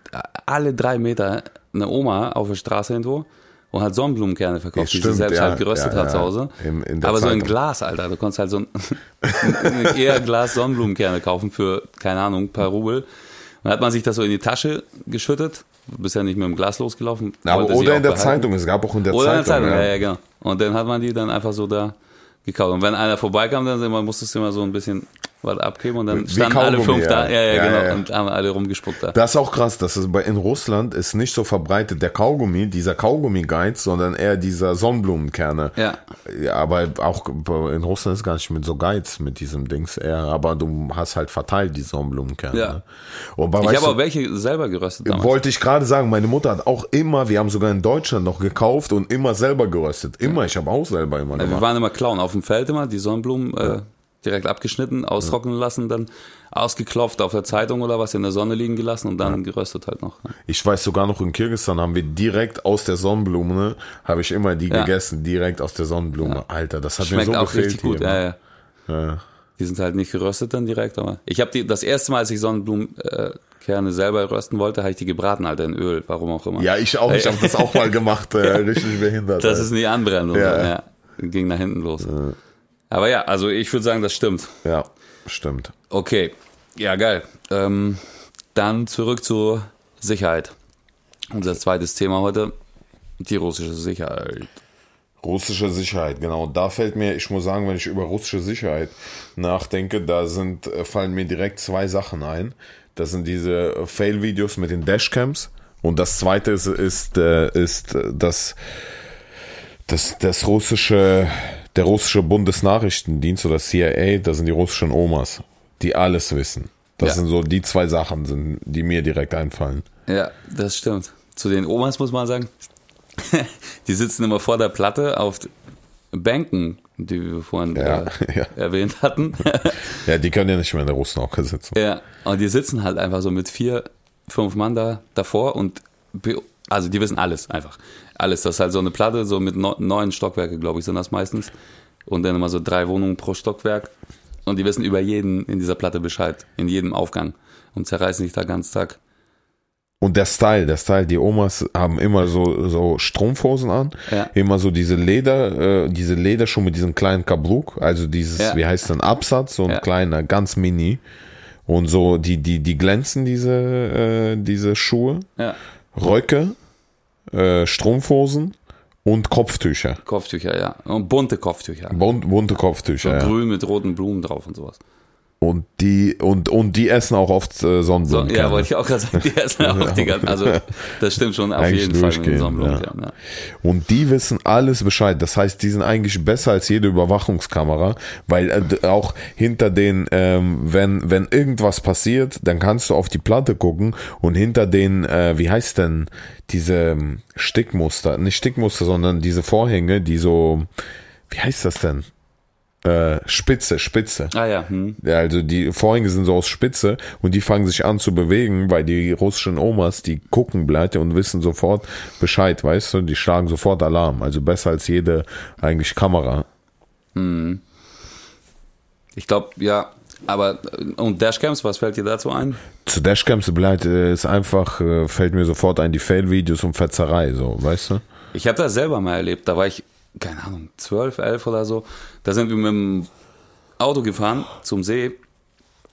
alle drei Meter eine Oma auf der Straße irgendwo und hat Sonnenblumenkerne verkauft, die sie selbst ja, halt geröstet ja, hat ja. zu Hause. In- in Aber so ein Zeitung. Glas, Alter, du konntest halt so ein, ein eher Glas Sonnenblumenkerne kaufen für, keine Ahnung, ein paar Rubel. Und dann hat man sich das so in die Tasche geschüttet, du bist ja nicht mit dem Glas losgelaufen. aber oder in der behalten. Zeitung, es gab auch in der Oder in Zeitung. der Zeitung, ja. ja. ja, genau. Und dann hat man die dann einfach so da gekauft. Und wenn einer vorbeikam, dann musstest du immer so ein bisschen was abgeben und dann standen alle fünf da, ja. ja, ja, Ja, genau, ja. und haben alle rumgespuckt da. Das ist auch krass, dass es bei in Russland ist nicht so verbreitet der Kaugummi, dieser Kaugummi-Geiz, sondern eher dieser Sonnenblumenkerne. Ja. Ja, aber auch in Russland ist gar nicht mit so Geiz mit diesem Dings eher, aber du hast halt verteilt die Sonnenblumenkerne. Ja. Aber Ich habe auch welche selber geröstet damals. wollte ich gerade sagen, meine Mutter hat auch immer, wir haben sogar in Deutschland noch gekauft und immer selber geröstet. Immer, ich habe auch selber immer Wir gemacht. waren immer klauen auf dem Feld immer, die Sonnenblumen äh, direkt abgeschnitten, austrocknen lassen, dann ausgeklopft auf der Zeitung oder was in der Sonne liegen gelassen und dann geröstet halt noch. Ich weiß sogar noch in Kirgisistan haben wir direkt aus der Sonnenblume, ne, habe ich immer die Ja. gegessen, direkt aus der Sonnenblume. Alter, das hat Schmeckt mir so auch gefehlt richtig gut. hier. Ja, ne? ja. Ja. Die sind halt nicht geröstet dann direkt, aber ich habe die das erste Mal, als ich Sonnenblumenkerne äh, selber rösten wollte, habe ich die gebraten, Alter, in Öl, warum auch immer. Ja, ich auch. Ich habe das auch mal gemacht. Äh, richtig behindert. ey. es nicht anbrennt und Ja. Ja, ging nach hinten los. Aber ja, also ich würde sagen, das stimmt. ja, stimmt. Okay, ja geil. Ähm, dann zurück zur Sicherheit. Unser zweites Thema heute, die russische Sicherheit. Russische Sicherheit, genau. Da fällt mir, ich muss sagen, wenn ich über russische Sicherheit nachdenke, da sind, äh, fallen mir direkt zwei Sachen ein. Das sind diese äh, Fail-Videos mit den Dashcams. Und das zweite ist, ist, äh, ist das, das, das russische, der russische Bundesnachrichtendienst oder CIA, das sind die russischen Omas, die alles wissen. Das Ja. sind so die zwei Sachen, sind, die mir direkt einfallen. Ja, das stimmt. Zu den Omas muss man sagen, die sitzen immer vor der Platte auf Bänken, die wir vorhin Ja, äh, ja. erwähnt hatten. Ja, die können ja nicht mehr in der Russenhocke sitzen. Ja, und die sitzen halt einfach so mit vier, fünf Mann da davor und also die wissen alles einfach. Alles. Das ist halt so eine Platte, so mit neu- neun Stockwerke, glaube ich, sind das meistens. Und dann immer so drei Wohnungen pro Stockwerk. Und die wissen über jeden in dieser Platte Bescheid, in jedem Aufgang. Und zerreißen sich da ganz Tag. Und der Style, der Style, die Omas haben immer so, so Strumpfhosen an, Ja. immer so diese Leder, äh, diese Lederschuhe mit diesem kleinen Kabluk, also dieses, Ja. wie heißt denn, Absatz, so ein Ja. kleiner, ganz mini. Und so, die, die, die glänzen, diese, äh, diese Schuhe, Ja, Röcke, äh, Strumpfhosen und Kopftücher. Kopftücher, ja. Und bunte Kopftücher. Bunt, bunte Kopftücher, ja. Grün mit roten Blumen drauf und sowas. Und die, und, und die essen auch oft äh, So, Sonnenblumen. ja, wollte ich auch gerade sagen, die essen auch die ganzen, also das stimmt schon auf Eigentlich jeden Fall mit den durchgehend, Sonnenblumenkern, ja. Und die wissen alles Bescheid. Das heißt, die sind eigentlich besser als jede Überwachungskamera, weil äh, auch hinter den, ähm, wenn, wenn irgendwas passiert, dann kannst du auf die Platte gucken und hinter den, äh, wie heißt denn, diese ähm, Stickmuster, nicht Stickmuster, sondern diese Vorhänge, die so, wie heißt das denn? Äh, Spitze, Spitze. Ah ja, hm. Also die Vorhänge sind so aus Spitze und die fangen sich an zu bewegen, weil die russischen Omas, die gucken bleibt und wissen sofort Bescheid, weißt du, die schlagen sofort Alarm. Also besser als jede eigentlich Kamera. Ich glaube, ja, Aber, und Dashcams, was fällt dir dazu ein? Zu Dashcams bleibt, äh, ist einfach, äh, fällt mir sofort ein, die Fail-Videos und Fetzerei, so, weißt du? Ich habe das selber mal erlebt. Da war ich, keine Ahnung, 12, 11 oder so. Da sind wir mit dem Auto gefahren zum See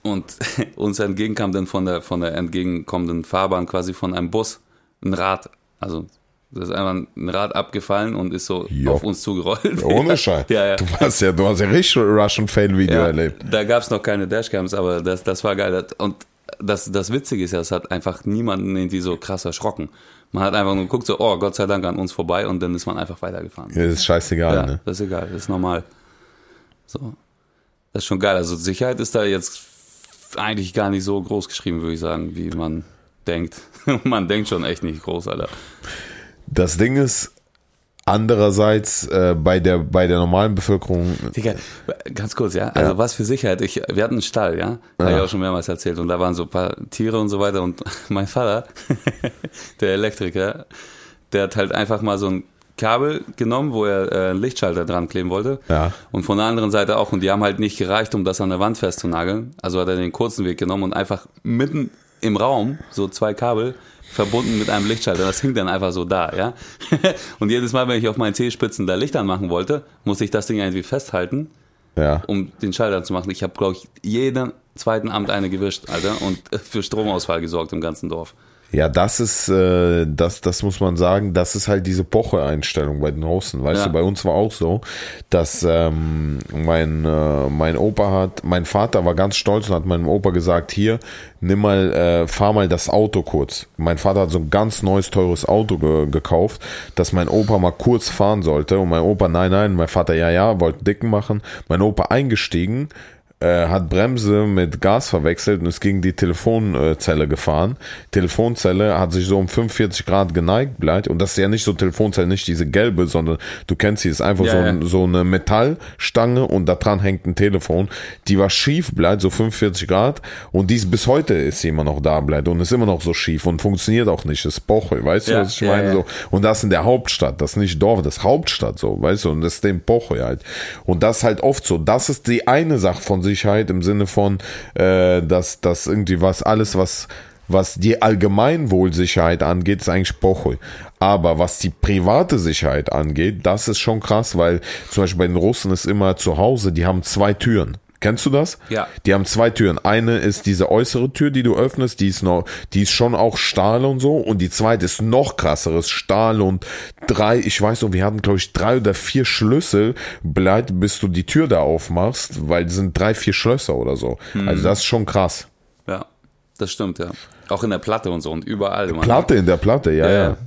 und uns entgegenkam dann von der, von der entgegenkommenden Fahrbahn quasi von einem Bus ein Rad. Also da ist einfach ein Rad abgefallen und ist so Jo. auf uns zugerollt. Ohne Scheiß. Ja, ja. Du hast ja, du hast ja richtig Russian Fail-Video Ja, erlebt. Da gab es noch keine Dashcams, aber das, das war geil. Und das, das Witzige ist ja, es hat einfach niemanden irgendwie so krass erschrocken. Man hat einfach nur geguckt, so, oh, Gott sei Dank an uns vorbei und dann ist man einfach weitergefahren. Ja, das ist scheißegal, Ja, ne? das ist egal, das ist normal. So. Das ist schon geil. Also Sicherheit ist da jetzt eigentlich gar nicht so groß geschrieben, würde ich sagen, wie man denkt. man denkt schon echt nicht groß, Alter. Das Ding ist, andererseits, äh, bei der, bei der normalen Bevölkerung, Digga, ganz kurz, ja. Also was für Sicherheit. Ich, wir hatten einen Stall, ja. Habe ich auch schon mehrmals erzählt. Und da waren so ein paar Tiere und so weiter. Und mein Vater, der Elektriker, der hat halt einfach mal so ein Kabel genommen, wo er äh, einen Lichtschalter dran kleben wollte. Ja. Und von der anderen Seite auch. Und die haben halt nicht gereicht, um das an der Wand festzunageln. Also hat er den kurzen Weg genommen und einfach mitten im Raum so zwei Kabel verbunden mit einem Lichtschalter. Das hing dann einfach so da, ja. und jedes Mal, wenn ich auf meinen Zehenspitzen da Licht anmachen wollte, musste ich das Ding irgendwie festhalten, ja. um den Schalter zu machen. Ich habe, glaube ich, jeden zweiten Abend eine gewischt, Alter, und für Stromausfall gesorgt im ganzen Dorf. Ja, das ist, äh, das, das muss man sagen, das ist halt diese Poche-Einstellung bei den Russen. Weißt Ja. du, bei uns war auch so, dass ähm, mein, äh, mein Opa hat, mein Vater war ganz stolz und hat meinem Opa gesagt, hier, nimm mal, äh, fahr mal das Auto kurz. Mein Vater hat so ein ganz neues, teures Auto ge gekauft, dass mein Opa mal kurz fahren sollte. Und mein Opa, nein, nein, mein Vater, ja, ja, wollte dicken machen. Mein Opa eingestiegen, äh, hat Bremse mit Gas verwechselt und ist gegen die Telefonzelle gefahren. Telefonzelle hat sich so um 45 Grad geneigt bleibt und das ist ja nicht so Telefonzelle, nicht diese gelbe, sondern du kennst sie, ist einfach Ja, so, ein, so eine Metallstange und da dran hängt ein Telefon. Die war schief bleibt, so 45 Grad und dies bis heute ist sie immer noch da bleibt und ist immer noch so schief und funktioniert auch nicht. Das ist Poche, weißt Ja, du, was ich meine? So, und das in der Hauptstadt, das ist nicht Dorf, das ist Hauptstadt so, weißt du, und das ist dem Poche halt. Und das ist halt oft so. Das ist die eine Sache von Sicherheit im Sinne von, äh, dass, dass irgendwie was, alles, was, was die Allgemeinwohlsicherheit angeht, ist eigentlich Poche. Aber was die private Sicherheit angeht, das ist schon krass, weil zum Beispiel bei den Russen ist immer zu Hause, die haben zwei Türen. Kennst du das? Ja. Die haben zwei Türen. Eine ist diese äußere Tür, die du öffnest, die ist noch, die ist schon auch Stahl und so. Und die zweite ist noch krasseres Stahl und drei, ich weiß noch, wir hatten glaube ich drei oder vier Schlüssel, bleibt, bis du die Tür da aufmachst, weil es sind drei, vier Schlösser oder so. Also das ist schon krass. Ja, das stimmt, ja. Auch in der Platte und so und überall. Mann. Platte in der Platte, ja, Ja, ja.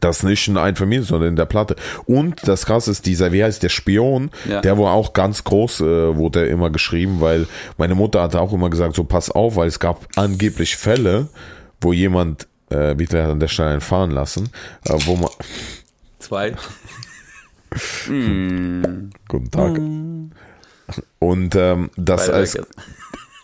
Das nicht in Einfamilien, sondern in der Platte. Und das krasse ist dieser, wie heißt der Spion, Ja. der war auch ganz groß, äh, wurde er immer geschrieben, weil meine Mutter hatte auch immer gesagt, so pass auf, weil es gab angeblich Fälle, wo jemand, äh, Hitler hat an der Stelle einen fahren lassen, äh, wo man, Zwei. guten Tag. Und ähm, das Beide als.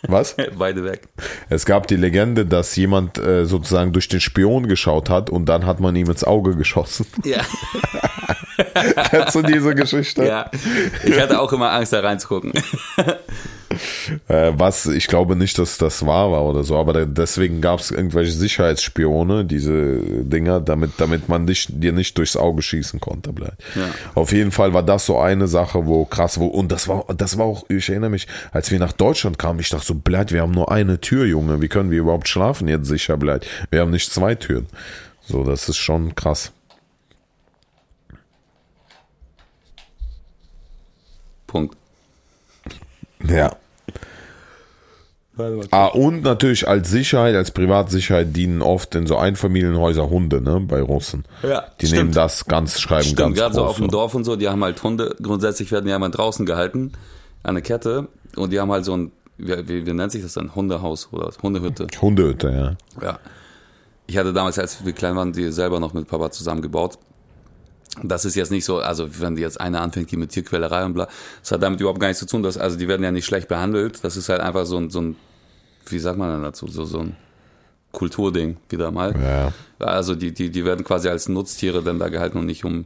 Was? Beide weg. Es gab die Legende, dass jemand äh, sozusagen durch den Spion geschaut hat und dann hat man ihm ins Auge geschossen. Ja. Kennst du diese Geschichte? ja. Ich hatte auch immer Angst, da reinzugucken. Äh, was ich glaube nicht, dass das wahr war oder so, aber da, deswegen gab es irgendwelche Sicherheitsspione, diese Dinger, damit, damit man dich, dir nicht durchs Auge schießen konnte. Ja. Auf jeden Fall war das so eine Sache, wo krass, wo, und das war, das war auch, ich erinnere mich, als wir nach Deutschland kamen, ich dachte so, bleib, wir haben nur eine Tür, Junge, wie können wir überhaupt schlafen jetzt sicher, bleib. Wir haben nicht zwei Türen. So, das ist schon krass. Punkt. Ja. Ah, und natürlich als Sicherheit, als Privatsicherheit dienen oft in so Einfamilienhäuser Hunde, ne, bei Russen. Ja, Die stimmt. nehmen das ganz, schreiben Stimmt, ganz gerade so auf dem Dorf und so, die haben halt Hunde, grundsätzlich werden die einmal draußen gehalten, an der Kette, und die haben halt so ein, wie, wie, wie nennt sich das dann, Hundehaus oder Hundehütte. Hundehütte, ja. Ja. Ich hatte damals, als wir klein waren, die selber noch mit Papa zusammengebaut. Das ist jetzt nicht so, also wenn die jetzt einer anfängt, die mit Tierquälerei und bla, das hat damit überhaupt gar nichts zu tun. Das, also die werden ja nicht schlecht behandelt. Das ist halt einfach so ein, so ein wie sagt man denn dazu, so, so ein Kulturding wieder mal. Ja. Also die, die, die werden quasi als Nutztiere dann da gehalten und nicht um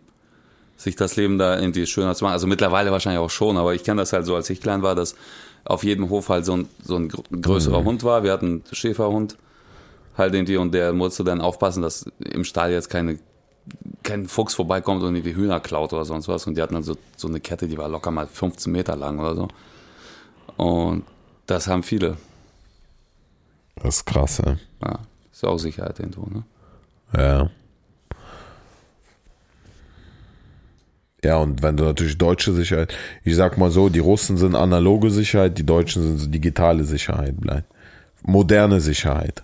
sich das Leben da irgendwie schöner zu machen. Also mittlerweile wahrscheinlich auch schon, aber ich kenne das halt so, als ich klein war, dass auf jedem Hof halt so ein, so ein größerer mhm. Hund war. Wir hatten einen Schäferhund halt irgendwie und der musste dann aufpassen, dass im Stall jetzt keine kein Fuchs vorbeikommt und irgendwie Hühner klaut oder sonst was. Und die hatten dann so, so eine Kette, die war locker mal 15 Meter lang oder so. Und das haben viele. Das ist krass, ja. Ja, ist auch Sicherheit irgendwo, ne? Ja. Ja, und wenn du natürlich deutsche Sicherheit, ich sag mal so, die Russen sind analoge Sicherheit, die Deutschen sind so digitale Sicherheit, bleibt. Moderne Sicherheit.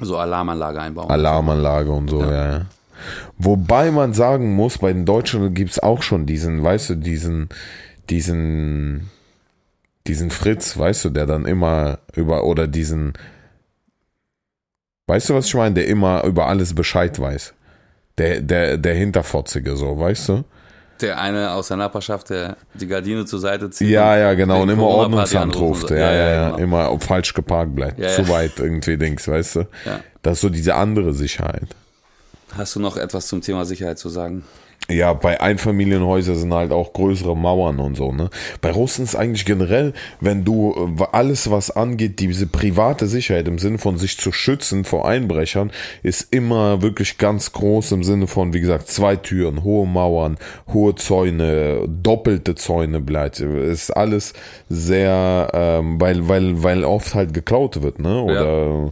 So Alarmanlage einbauen. Alarmanlage und so, ja. ja. Wobei man sagen muss, bei den Deutschen gibt's auch schon diesen, weißt du, diesen, diesen, diesen Fritz, weißt du, der dann immer über, oder diesen, weißt du, was ich meine, der immer über alles Bescheid weiß. Der, der, der Hinterfotzige, so, weißt du? Der eine aus der Nachbarschaft, der die Gardine zur Seite zieht. Ja, ja, genau. Und immer Ordnungsamt ruft. Ja, ja, ja, ja. Genau. Immer falsch geparkt bleibt. Ja, Zu weit irgendwie Dings, weißt du? Ja. Das ist so diese andere Sicherheit. Hast du noch etwas zum Thema Sicherheit zu sagen? Ja, bei Einfamilienhäusern sind halt auch größere Mauern und so, ne? Bei Russen ist eigentlich generell, wenn du äh, alles, was angeht, diese private Sicherheit im Sinne von sich zu schützen vor Einbrechern, ist immer wirklich ganz groß im Sinne von, wie gesagt, zwei Türen, hohe Mauern, hohe Zäune, doppelte Zäune bleibt. Ist alles sehr, ähm, weil, weil, weil oft halt geklaut wird, ne? Oder ja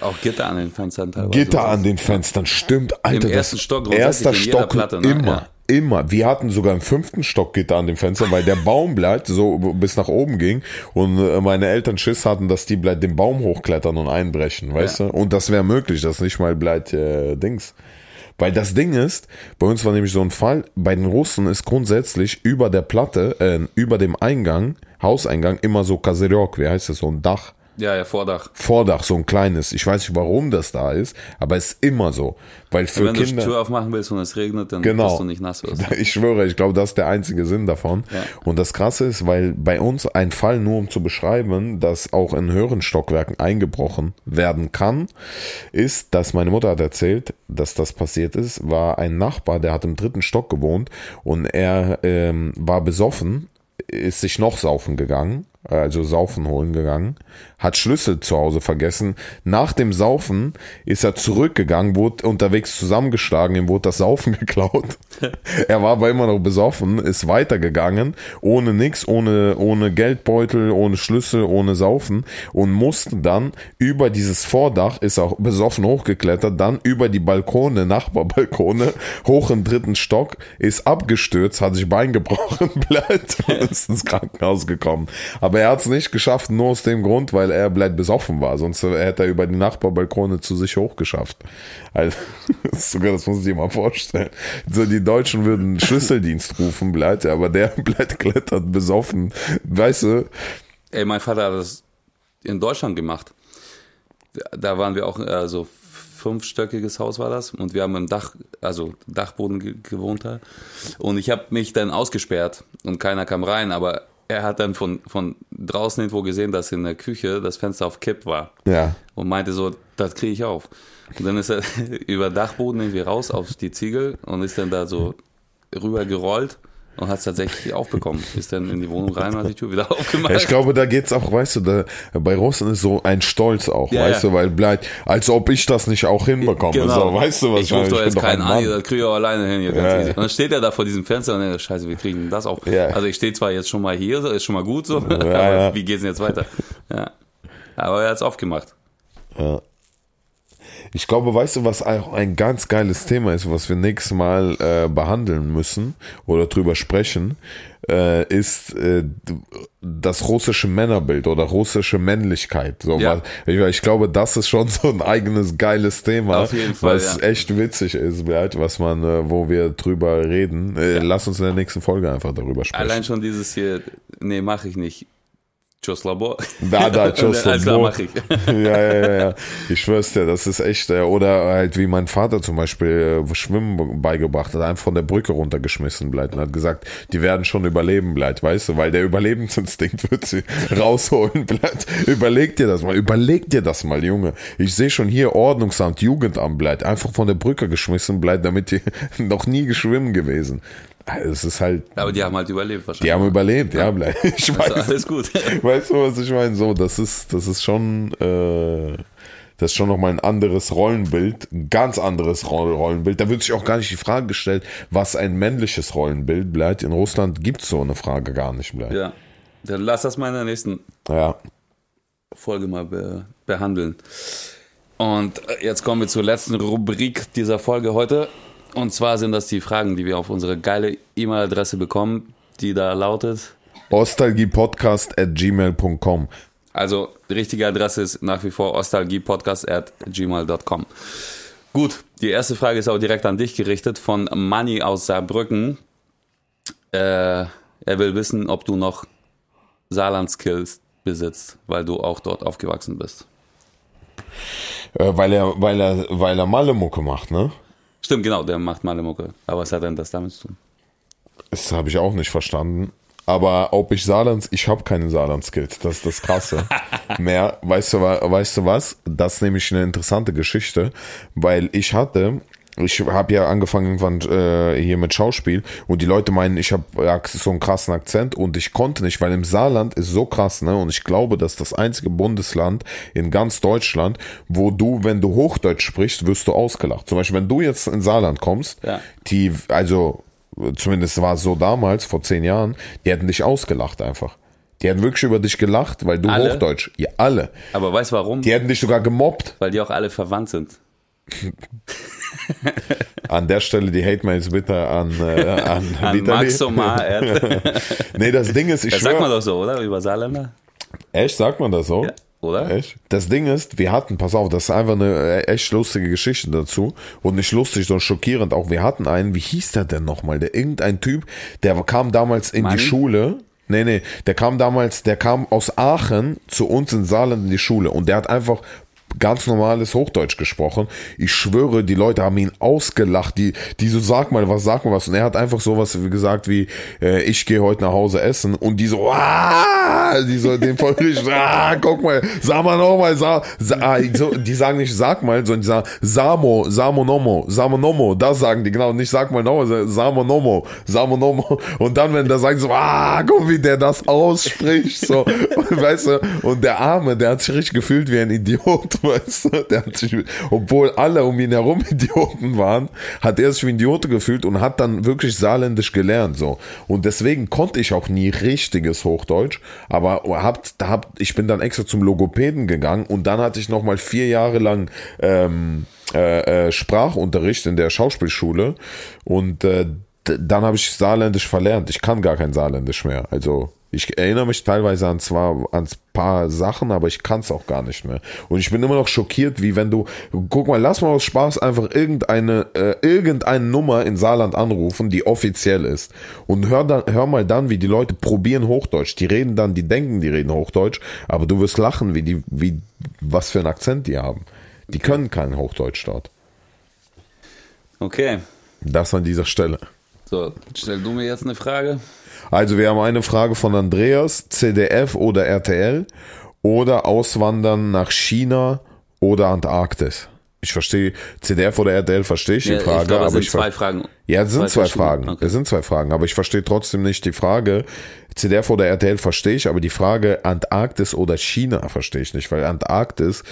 auch Gitter an den Fenstern teilweise. Gitter an den Fenstern, stimmt. Alter, Im ersten Stock, erster Stock, Platte, ne? immer. Ja. Immer. Wir hatten sogar im fünften Stock Gitter an den Fenstern, weil der Baum bleibt so bis nach oben ging und äh, meine Eltern Schiss hatten, dass die bleibt den Baum hochklettern und einbrechen, weißt ja. du? Und das wäre möglich, dass nicht mal bleibt äh, Dings. Weil das Ding ist, bei uns war nämlich so ein Fall, bei den Russen ist grundsätzlich über der Platte, äh, über dem Eingang, Hauseingang, immer so Kaserok, wie heißt das, so ein Dach. Ja, ja, Vordach. Vordach, so ein kleines. Ich weiß nicht, warum das da ist, aber es ist immer so. Weil für wenn Kinder. Wenn du die Tür aufmachen willst und es regnet, dann genau. bist du nicht nass wirst. Ich schwöre, ich glaube, das ist der einzige Sinn davon. Ja. Und das Krasse ist, weil bei uns ein Fall nur um zu beschreiben, dass auch in höheren Stockwerken eingebrochen werden kann, ist, dass meine Mutter hat erzählt, dass das passiert ist, war ein Nachbar, der hat im dritten Stock gewohnt und er ähm, war besoffen, ist sich noch saufen gegangen also Saufen holen gegangen, hat Schlüssel zu Hause vergessen. Nach dem Saufen ist er zurückgegangen, wurde unterwegs zusammengeschlagen, ihm wurde das Saufen geklaut. Er war aber immer noch besoffen, ist weitergegangen, ohne nix, ohne, ohne Geldbeutel, ohne Schlüssel, ohne Saufen und musste dann über dieses Vordach, ist auch besoffen hochgeklettert, dann über die Balkone, Nachbarbalkone, hoch im dritten Stock, ist abgestürzt, hat sich Bein gebrochen, bleibt und ist ins Krankenhaus gekommen. Aber er hat es nicht geschafft, nur aus dem Grund, weil er bleibt besoffen war. Sonst hätte er über die Nachbarbalkone zu sich hochgeschafft. Also, das muss ich dir mal vorstellen. So, die Deutschen würden Schlüsseldienst rufen, bleibt, aber der bleibt klettert besoffen. Weißt du? Ey, mein Vater hat das in Deutschland gemacht. Da waren wir auch, also fünfstöckiges Haus war das und wir haben im Dach, also Dachboden gewohnt da. Und ich habe mich dann ausgesperrt und keiner kam rein, aber er hat dann von, von draußen irgendwo gesehen, dass in der Küche das Fenster auf Kipp war. Ja. Und meinte so, das kriege ich auf. Und dann ist er über Dachboden irgendwie raus auf die Ziegel und ist dann da so rüber gerollt und hat es tatsächlich aufbekommen. Ist dann in die Wohnung rein und hat die Tür wieder aufgemacht. Ich glaube, da geht's auch, weißt du, da, bei Russen ist so ein Stolz auch, ja, weißt ja. du, weil bleibt, als ob ich das nicht auch hinbekomme. Genau. So, weißt du, was ich rufe doch jetzt keinen an, das kriege ich auch alleine hin. Ja. Und dann steht er da vor diesem Fenster und denkt, scheiße, wir kriegen das auch. Ja. Also ich stehe zwar jetzt schon mal hier, ist schon mal gut so, aber wie geht's denn jetzt weiter? Ja. Aber er hat's aufgemacht. Ja. Ich glaube, weißt du, was auch ein ganz geiles Thema ist, was wir nächstes Mal äh, behandeln müssen oder drüber sprechen, äh, ist äh, das russische Männerbild oder russische Männlichkeit. So, ja. ich, ich, glaube, das ist schon so ein eigenes geiles Thema, was ja. echt witzig ist, halt, was man, äh, wo wir drüber reden. Äh, ja. Lass uns in der nächsten Folge einfach darüber sprechen. Allein schon dieses hier, nee, mache ich nicht Tschüss Labor. Da, da, tschüss Alles klar, mach ich. ja, ja, ja, ja. Ich schwör's dir, das ist echt. äh, Oder halt wie mein Vater zum Beispiel äh, Schwimmen beigebracht hat, einfach von der Brücke runtergeschmissen bleibt und hat gesagt, die werden schon überleben bleibt, weißt du, weil der Überlebensinstinkt wird sie rausholen bleibt. Überleg dir das mal, überleg dir das mal, Junge. Ich sehe schon hier Ordnungsamt, Jugendamt bleibt, einfach von der Brücke geschmissen bleibt, damit die noch nie geschwimmen gewesen. Es ist halt, Aber die haben halt überlebt wahrscheinlich. die haben überlebt, ja, bleib. Ich Also weiß, alles gut. Weißt du, was ich meine? So, das ist, das ist schon, äh, das ist schon nochmal ein anderes Rollenbild, ein ganz anderes Roll- Rollenbild. Da wird sich auch gar nicht die Frage gestellt, was ein männliches Rollenbild bleibt. In Russland gibt es so eine Frage gar nicht bleibt. Ja. Dann lass das mal in der nächsten Ja. Folge mal be behandeln. Und äh, jetzt kommen wir zur letzten Rubrik dieser Folge heute. Und zwar sind das die Fragen, die wir auf unsere geile E-Mail-Adresse bekommen, die da lautet. Ostalgiepodcast at gmail.com. Also, die richtige Adresse ist nach wie vor ostalgiepodcast.gmail.com. Gut, die erste Frage ist auch direkt an dich gerichtet von Manny aus Saarbrücken. Äh, er will wissen, ob du noch Saarland-Skills besitzt, weil du auch dort aufgewachsen bist. Äh, weil er, weil er, weil er Malemucke macht, ne? Stimmt, genau, der macht mal eine Mucke. Aber was hat denn das damit zu tun? Das habe ich auch nicht verstanden. Aber ob ich Saarlands, ich habe keine Saarland-Skills. Das ist das Krasse. Mehr, weißt du, weißt du was? Das ist nämlich eine interessante Geschichte, weil ich hatte, ich habe ja angefangen irgendwann äh, hier mit Schauspiel und die Leute meinen, ich habe so einen krassen Akzent und ich konnte nicht, weil im Saarland ist so krass, ne? Und ich glaube, das ist das einzige Bundesland in ganz Deutschland, wo du, wenn du Hochdeutsch sprichst, wirst du ausgelacht. Zum Beispiel, wenn du jetzt in Saarland kommst, Ja. die, also zumindest war es so damals, vor zehn Jahren, die hätten dich ausgelacht einfach. Die hätten wirklich über dich gelacht, weil du Alle? Hochdeutsch, ja, alle. Aber weißt du warum? Die hätten dich sogar gemobbt. Weil die auch alle verwandt sind. An der Stelle die Hate-Mails bitte an, äh, an, An. Max Omar. Nee, das Ding ist, ich Das sagt man doch so, oder? Über Saarländer? Echt, sagt man das so? Ja, oder? Echt? Das Ding ist, wir hatten, pass auf, das ist einfach eine äh, echt lustige Geschichte dazu. Und nicht lustig, sondern schockierend auch. Wir hatten einen, wie hieß der denn nochmal? Der irgendein Typ, der kam damals in Manni? die Schule. Nee, nee, der kam damals, der kam aus Aachen zu uns in Saarland in die Schule. Und der hat einfach ganz normales Hochdeutsch gesprochen. Ich schwöre, die Leute haben ihn ausgelacht. Die, die so, sag mal was, sag mal was. Und er hat einfach sowas gesagt wie, äh, ich gehe heute nach Hause essen. Und die so, ah, die so, den voll richtig, ah, guck mal, sag mal nochmal, sa, sa, ah, so, die sagen nicht sag mal, sondern die sagen Samo, Samo Nomo, Samo Nomo, das sagen die, genau, nicht sag mal nochmal, Samo Nomo, Samo Nomo. Und dann, wenn der sagt so, ah, guck, wie der das ausspricht, so, weißt du, und der Arme, der hat sich richtig gefühlt wie ein Idiot, weißt du, der hat sich, obwohl alle um ihn herum Idioten waren, hat er sich wie ein Idiot gefühlt und hat dann wirklich saarländisch gelernt, so. Und deswegen konnte ich auch nie richtiges Hochdeutsch, aber hab, hab, ich bin dann extra zum Logopäden gegangen und dann hatte ich noch mal vier Jahre lang ähm, äh, äh, Sprachunterricht in der Schauspielschule und äh, dann habe ich Saarländisch verlernt. Ich kann gar kein Saarländisch mehr. Also ich erinnere mich teilweise an zwar an paar Sachen, aber ich kann es auch gar nicht mehr. Und ich bin immer noch schockiert, wie wenn du, guck mal, lass mal aus Spaß einfach irgendeine äh, irgendeine Nummer in Saarland anrufen, die offiziell ist. Und hör dann, hör mal dann, wie die Leute probieren Hochdeutsch. Die reden dann, die denken, die reden Hochdeutsch, aber du wirst lachen, wie die, wie was für einen Akzent die haben. Die können kein Hochdeutsch dort. Okay. Das an dieser Stelle. So, stell du mir jetzt eine Frage. Also wir haben eine Frage von Andreas, CDF oder RTL oder Auswandern nach China oder Antarktis. Ich verstehe, CDF oder RTL verstehe ich die Ja, Frage, ich glaube, es aber sind ich zwei Fragen. Ja, es sind zwei. Fragen. Okay. Es sind zwei Fragen, aber ich verstehe trotzdem nicht die Frage. CDF oder RTL verstehe ich, aber die Frage Antarktis oder China verstehe ich nicht, weil Antarktis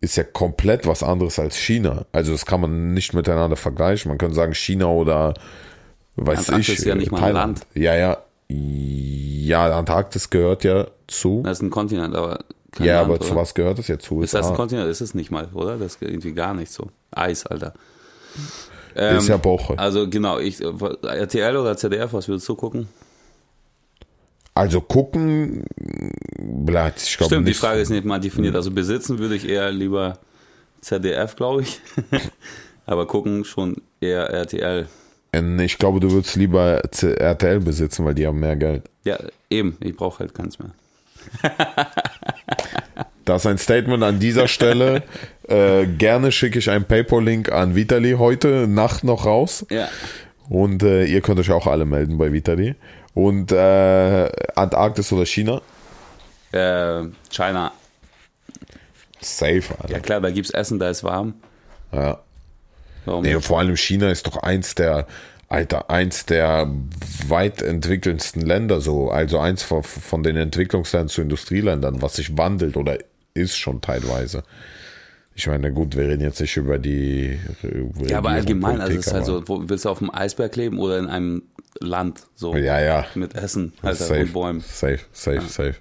ist ja komplett was anderes als China. Also das kann man nicht miteinander vergleichen. Man könnte sagen China oder weiß Antarktis ich. ist ja nicht mal ein. Land. Ja, ja. Ja, Antarktis gehört ja zu. Das ist ein Kontinent, aber kein ja, Land, aber zu oder? was gehört das jetzt zu? Ist das ein. Kontinent? Ist es nicht mal, oder? Das ist irgendwie gar nicht so. Eis, Alter. ist ja Woche. Also genau, ich, RTL oder ZDF, was würdest du gucken? Also gucken, bleibt, ich glaube Stimmt, nicht. die Frage ist nicht mal definiert. Also besitzen würde ich eher lieber ZDF, glaube ich. Aber gucken schon eher RTL. Äh, Ich glaube, du würdest lieber RTL besitzen, weil die haben mehr Geld. Ja, eben, ich brauche halt keins mehr. Das ist ein Statement an dieser Stelle. Äh, gerne schicke ich einen PayPal-Link an Vitali heute Nacht noch raus. Ja. Und äh, ihr könnt euch auch alle melden bei Vitali. Und äh, Antarktis oder China? Äh, China. Safe, Alter. Ja klar, da gibt's Essen, da ist warm. Ja. Warum Nee, vor allem China ist doch eins der, Alter, eins der weit entwickelndsten Länder, so, also eins von, von den Entwicklungsländern zu Industrieländern, was sich wandelt oder ist schon teilweise. Ich meine, gut, wir reden jetzt nicht über die. Ja, aber allgemein, also es ist halt so, wo, willst du auf dem Eisberg leben oder in einem Land? So Ja, ja. mit Essen, Alter, safe, und Bäumen. Safe, safe, safe.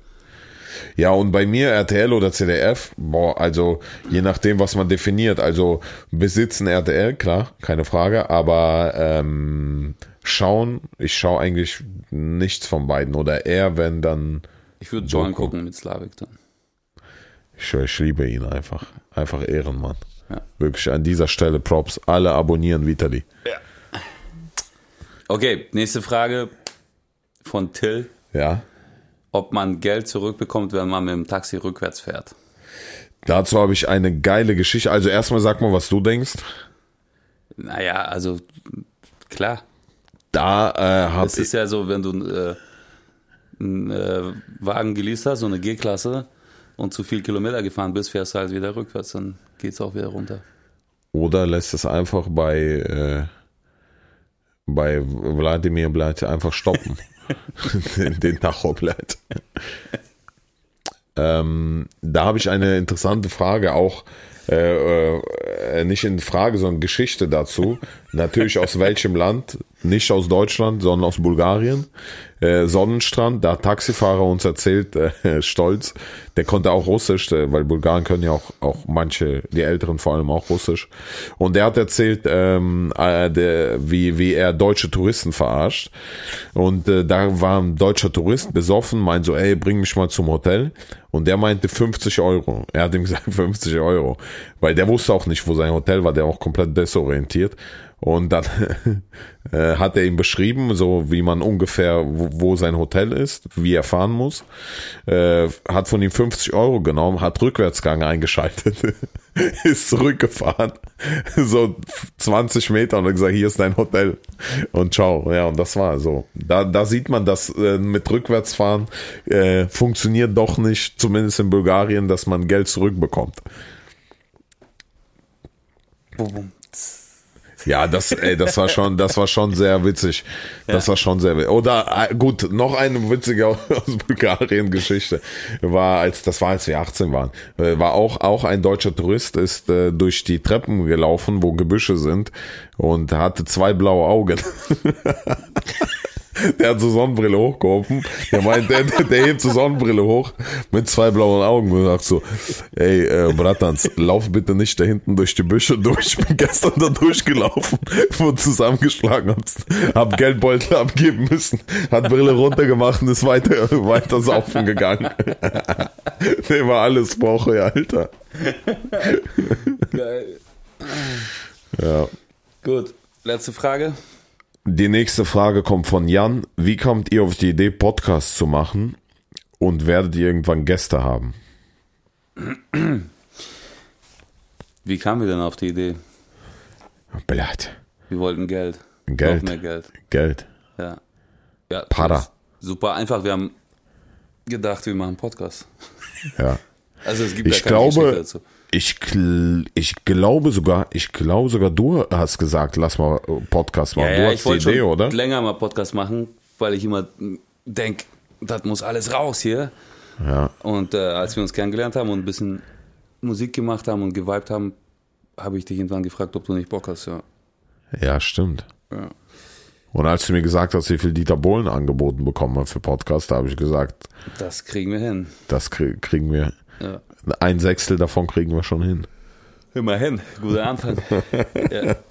Ja, und bei mir RTL oder CDF, boah, also je nachdem, was man definiert. Also besitzen RTL, klar, keine Frage, aber ähm, schauen, ich schaue eigentlich nichts von beiden. Oder eher, wenn dann, Ich würde Doku. gucken mit Slavik dann. ich, ich liebe ihn einfach. Einfach Ehrenmann. Ja. Wirklich an dieser Stelle Props. Alle abonnieren Vitali. Okay, nächste Frage von Till. Ja. Ob man Geld zurückbekommt, wenn man mit dem Taxi rückwärts fährt. Dazu habe ich eine geile Geschichte. Also erstmal sag mal, was du denkst. Naja, also klar. Da äh, habe Es ist ja so, wenn du äh, einen äh, Wagen geleast hast, so eine G-Klasse, und zu viel Kilometer gefahren bist, fährst du halt wieder rückwärts, dann geht's auch wieder runter. Oder lässt es einfach bei, äh, bei Wladimir Blat einfach stoppen. den, den Tacho Blat. ähm, da habe ich eine interessante Frage auch. Äh, äh, nicht in Frage, sondern Geschichte dazu. Natürlich aus welchem Land? Nicht aus Deutschland, sondern aus Bulgarien. Äh, Sonnenstrand, da hat Taxifahrer uns erzählt, äh, stolz, der konnte auch Russisch, äh, weil Bulgaren können ja auch, auch manche, die Älteren vor allem auch Russisch. Und der hat erzählt, ähm, äh, der, wie, wie er deutsche Touristen verarscht. Und äh, da war ein deutscher Tourist besoffen, meint so, ey, bring mich mal zum Hotel. Und der meinte 50 Euro. Er hat ihm gesagt 50 Euro. Weil der wusste auch nicht, wo sein Hotel war, der war auch komplett desorientiert. Und dann äh, hat er ihm beschrieben, so wie man ungefähr, wo, wo sein Hotel ist, wie er fahren muss. Äh, hat von ihm 50 Euro genommen, hat Rückwärtsgang eingeschaltet, ist zurückgefahren, so 20 Meter und hat gesagt, hier ist dein Hotel und ciao. Ja, und das war so. Da, da sieht man, dass äh, mit Rückwärtsfahren äh, funktioniert doch nicht, zumindest in Bulgarien, dass man Geld zurückbekommt. Ja, das, ey, das war schon, das war schon sehr witzig. Das war schon sehr witzig. Oder äh, gut, noch eine witzige aus Bulgarien Geschichte war, als das war, als wir 18 waren, äh, war auch auch ein deutscher Tourist ist äh, durch die Treppen gelaufen, wo Gebüsche sind und hatte zwei blaue Augen. Der hat so Sonnenbrille hochgehoben. Der meint, der, der hebt so Sonnenbrille hoch mit zwei blauen Augen und sagt so, ey, äh, Bratans, lauf bitte nicht da hinten durch die Büsche durch. Ich bin gestern da durchgelaufen, wurde zusammengeschlagen, hab, hab Geldbeutel abgeben müssen, hat Brille runtergemacht und ist weiter, weiter saufen gegangen. Der war alles Woche, Alter. Geil. Ja. Gut, letzte Frage. Die nächste Frage kommt von Jan. Wie kommt ihr auf die Idee, Podcasts zu machen und werdet ihr irgendwann Gäste haben? Wie kamen wir denn auf die Idee? Blatt. Wir wollten Geld. Geld. Noch mehr Geld. Geld. Ja. ja Para. Super einfach. Wir haben gedacht, wir machen einen Podcast. Ja. Also es gibt Ich ja keine Geschichte glaube, dazu. Ich, ich glaube sogar, ich glaube sogar, du hast gesagt, lass mal Podcast machen. du hast die wollte Idee, schon oder? länger mal Podcast machen, weil ich immer denke, das muss alles raus hier. Ja. Und äh, als wir uns kennengelernt haben und ein bisschen Musik gemacht haben und geweibt haben, habe ich dich irgendwann gefragt, ob du nicht Bock hast. Ja. Ja, stimmt. ja. Und als du mir gesagt hast, wie viel Dieter Bohlen angeboten bekommen hat für Podcast, da habe ich gesagt, Das kriegen wir hin. das krie- kriegen wir, Ja. ein Sechstel davon kriegen wir schon hin. Immerhin, guter Anfang. ja.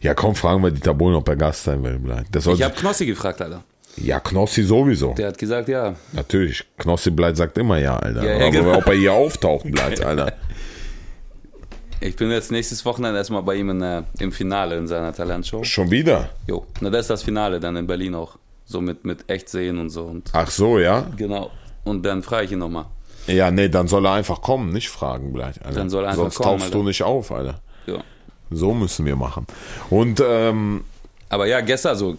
Ja, komm, fragen wir Dieter Bohlen, ob er Gast sein will. Soll Ich habe Knossi gefragt, Alter. ja, Knossi sowieso. Der hat gesagt, ja. Natürlich. Knossi Bleit sagt immer ja, Alter. Ja, ja, Aber genau. ob er hier auftaucht, Bleit, Alter. Ich bin jetzt nächstes Wochenende erstmal bei ihm in, der- im Finale in seiner Talentshow. Schon wieder? Jo, na das ist das Finale dann in Berlin auch. So mit, mit Echtsehen und so. Und Ach so, ja? genau. und dann frage ich ihn nochmal. Ja, nee, dann soll er einfach kommen, nicht fragen gleich. Alter. Dann soll er einfach Sonst kommen, tauchst du nicht auf, Alter. Ja. So müssen wir machen. Und ähm, Aber ja, Gäste, also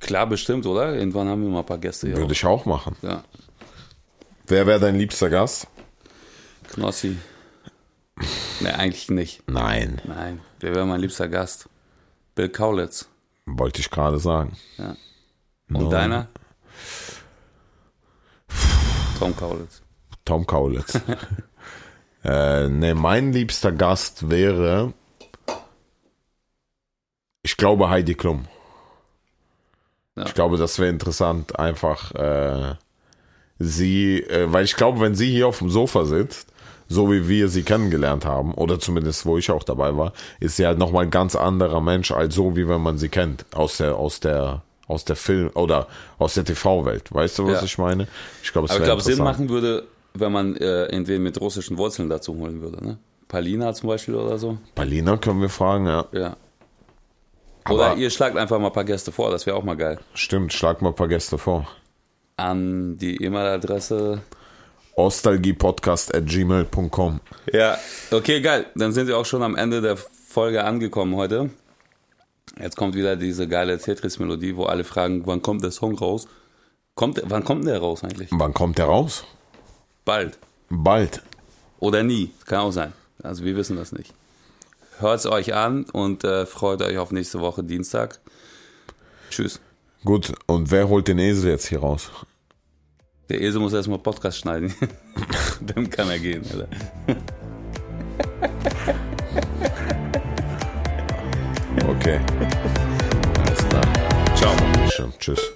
klar bestimmt, oder? Irgendwann haben wir mal ein paar Gäste hier. würde ich auch machen. Ja. Wer wäre dein liebster Gast? Knossi. Ne, eigentlich nicht. Nein, Nein. Wer wäre mein liebster Gast? Bill Kaulitz. wollte ich gerade sagen. Ja. Und deiner? Tom Kaulitz. Tom Kaulitz. äh, ne, mein liebster Gast wäre, ich glaube Heidi Klum. Ja. Ich glaube, das wäre interessant, einfach äh, sie, äh, weil ich glaube, wenn sie hier auf dem Sofa sitzt, so wie wir sie kennengelernt haben, oder zumindest wo ich auch dabei war, ist sie halt nochmal ein ganz anderer Mensch als so, wie wenn man sie kennt, aus der, aus der, aus der Film- oder aus der TV-Welt. Weißt du, was Ja. ich meine? Ich glaube, es Aber ich glaube, Sinn machen würde, wenn man äh, irgendwen mit russischen Wurzeln dazu holen würde, ne? Palina zum Beispiel oder so. Palina können wir fragen, ja. Ja. Aber- Oder ihr schlagt einfach mal ein paar Gäste vor, das wäre auch mal geil. Stimmt, schlag mal ein paar Gäste vor. An die E-Mail-Adresse. Ostalgiepodcast at gmail.com. Ja, okay, geil. Dann sind wir auch schon am Ende der Folge angekommen heute. Jetzt kommt wieder diese geile Tetris-Melodie, wo alle fragen, wann kommt der Song raus? Kommt, wann kommt der raus eigentlich? Wann kommt der raus? Bald. Bald. Oder nie. Kann auch sein. Also wir wissen das nicht. Hört es euch an und äh, freut euch auf nächste Woche Dienstag. Tschüss. Gut, und wer holt den Esel jetzt hier raus? Der Esel muss erstmal Podcast schneiden. Dann kann er gehen, Alter. Okay. Alles klar. Ciao. Tschüss.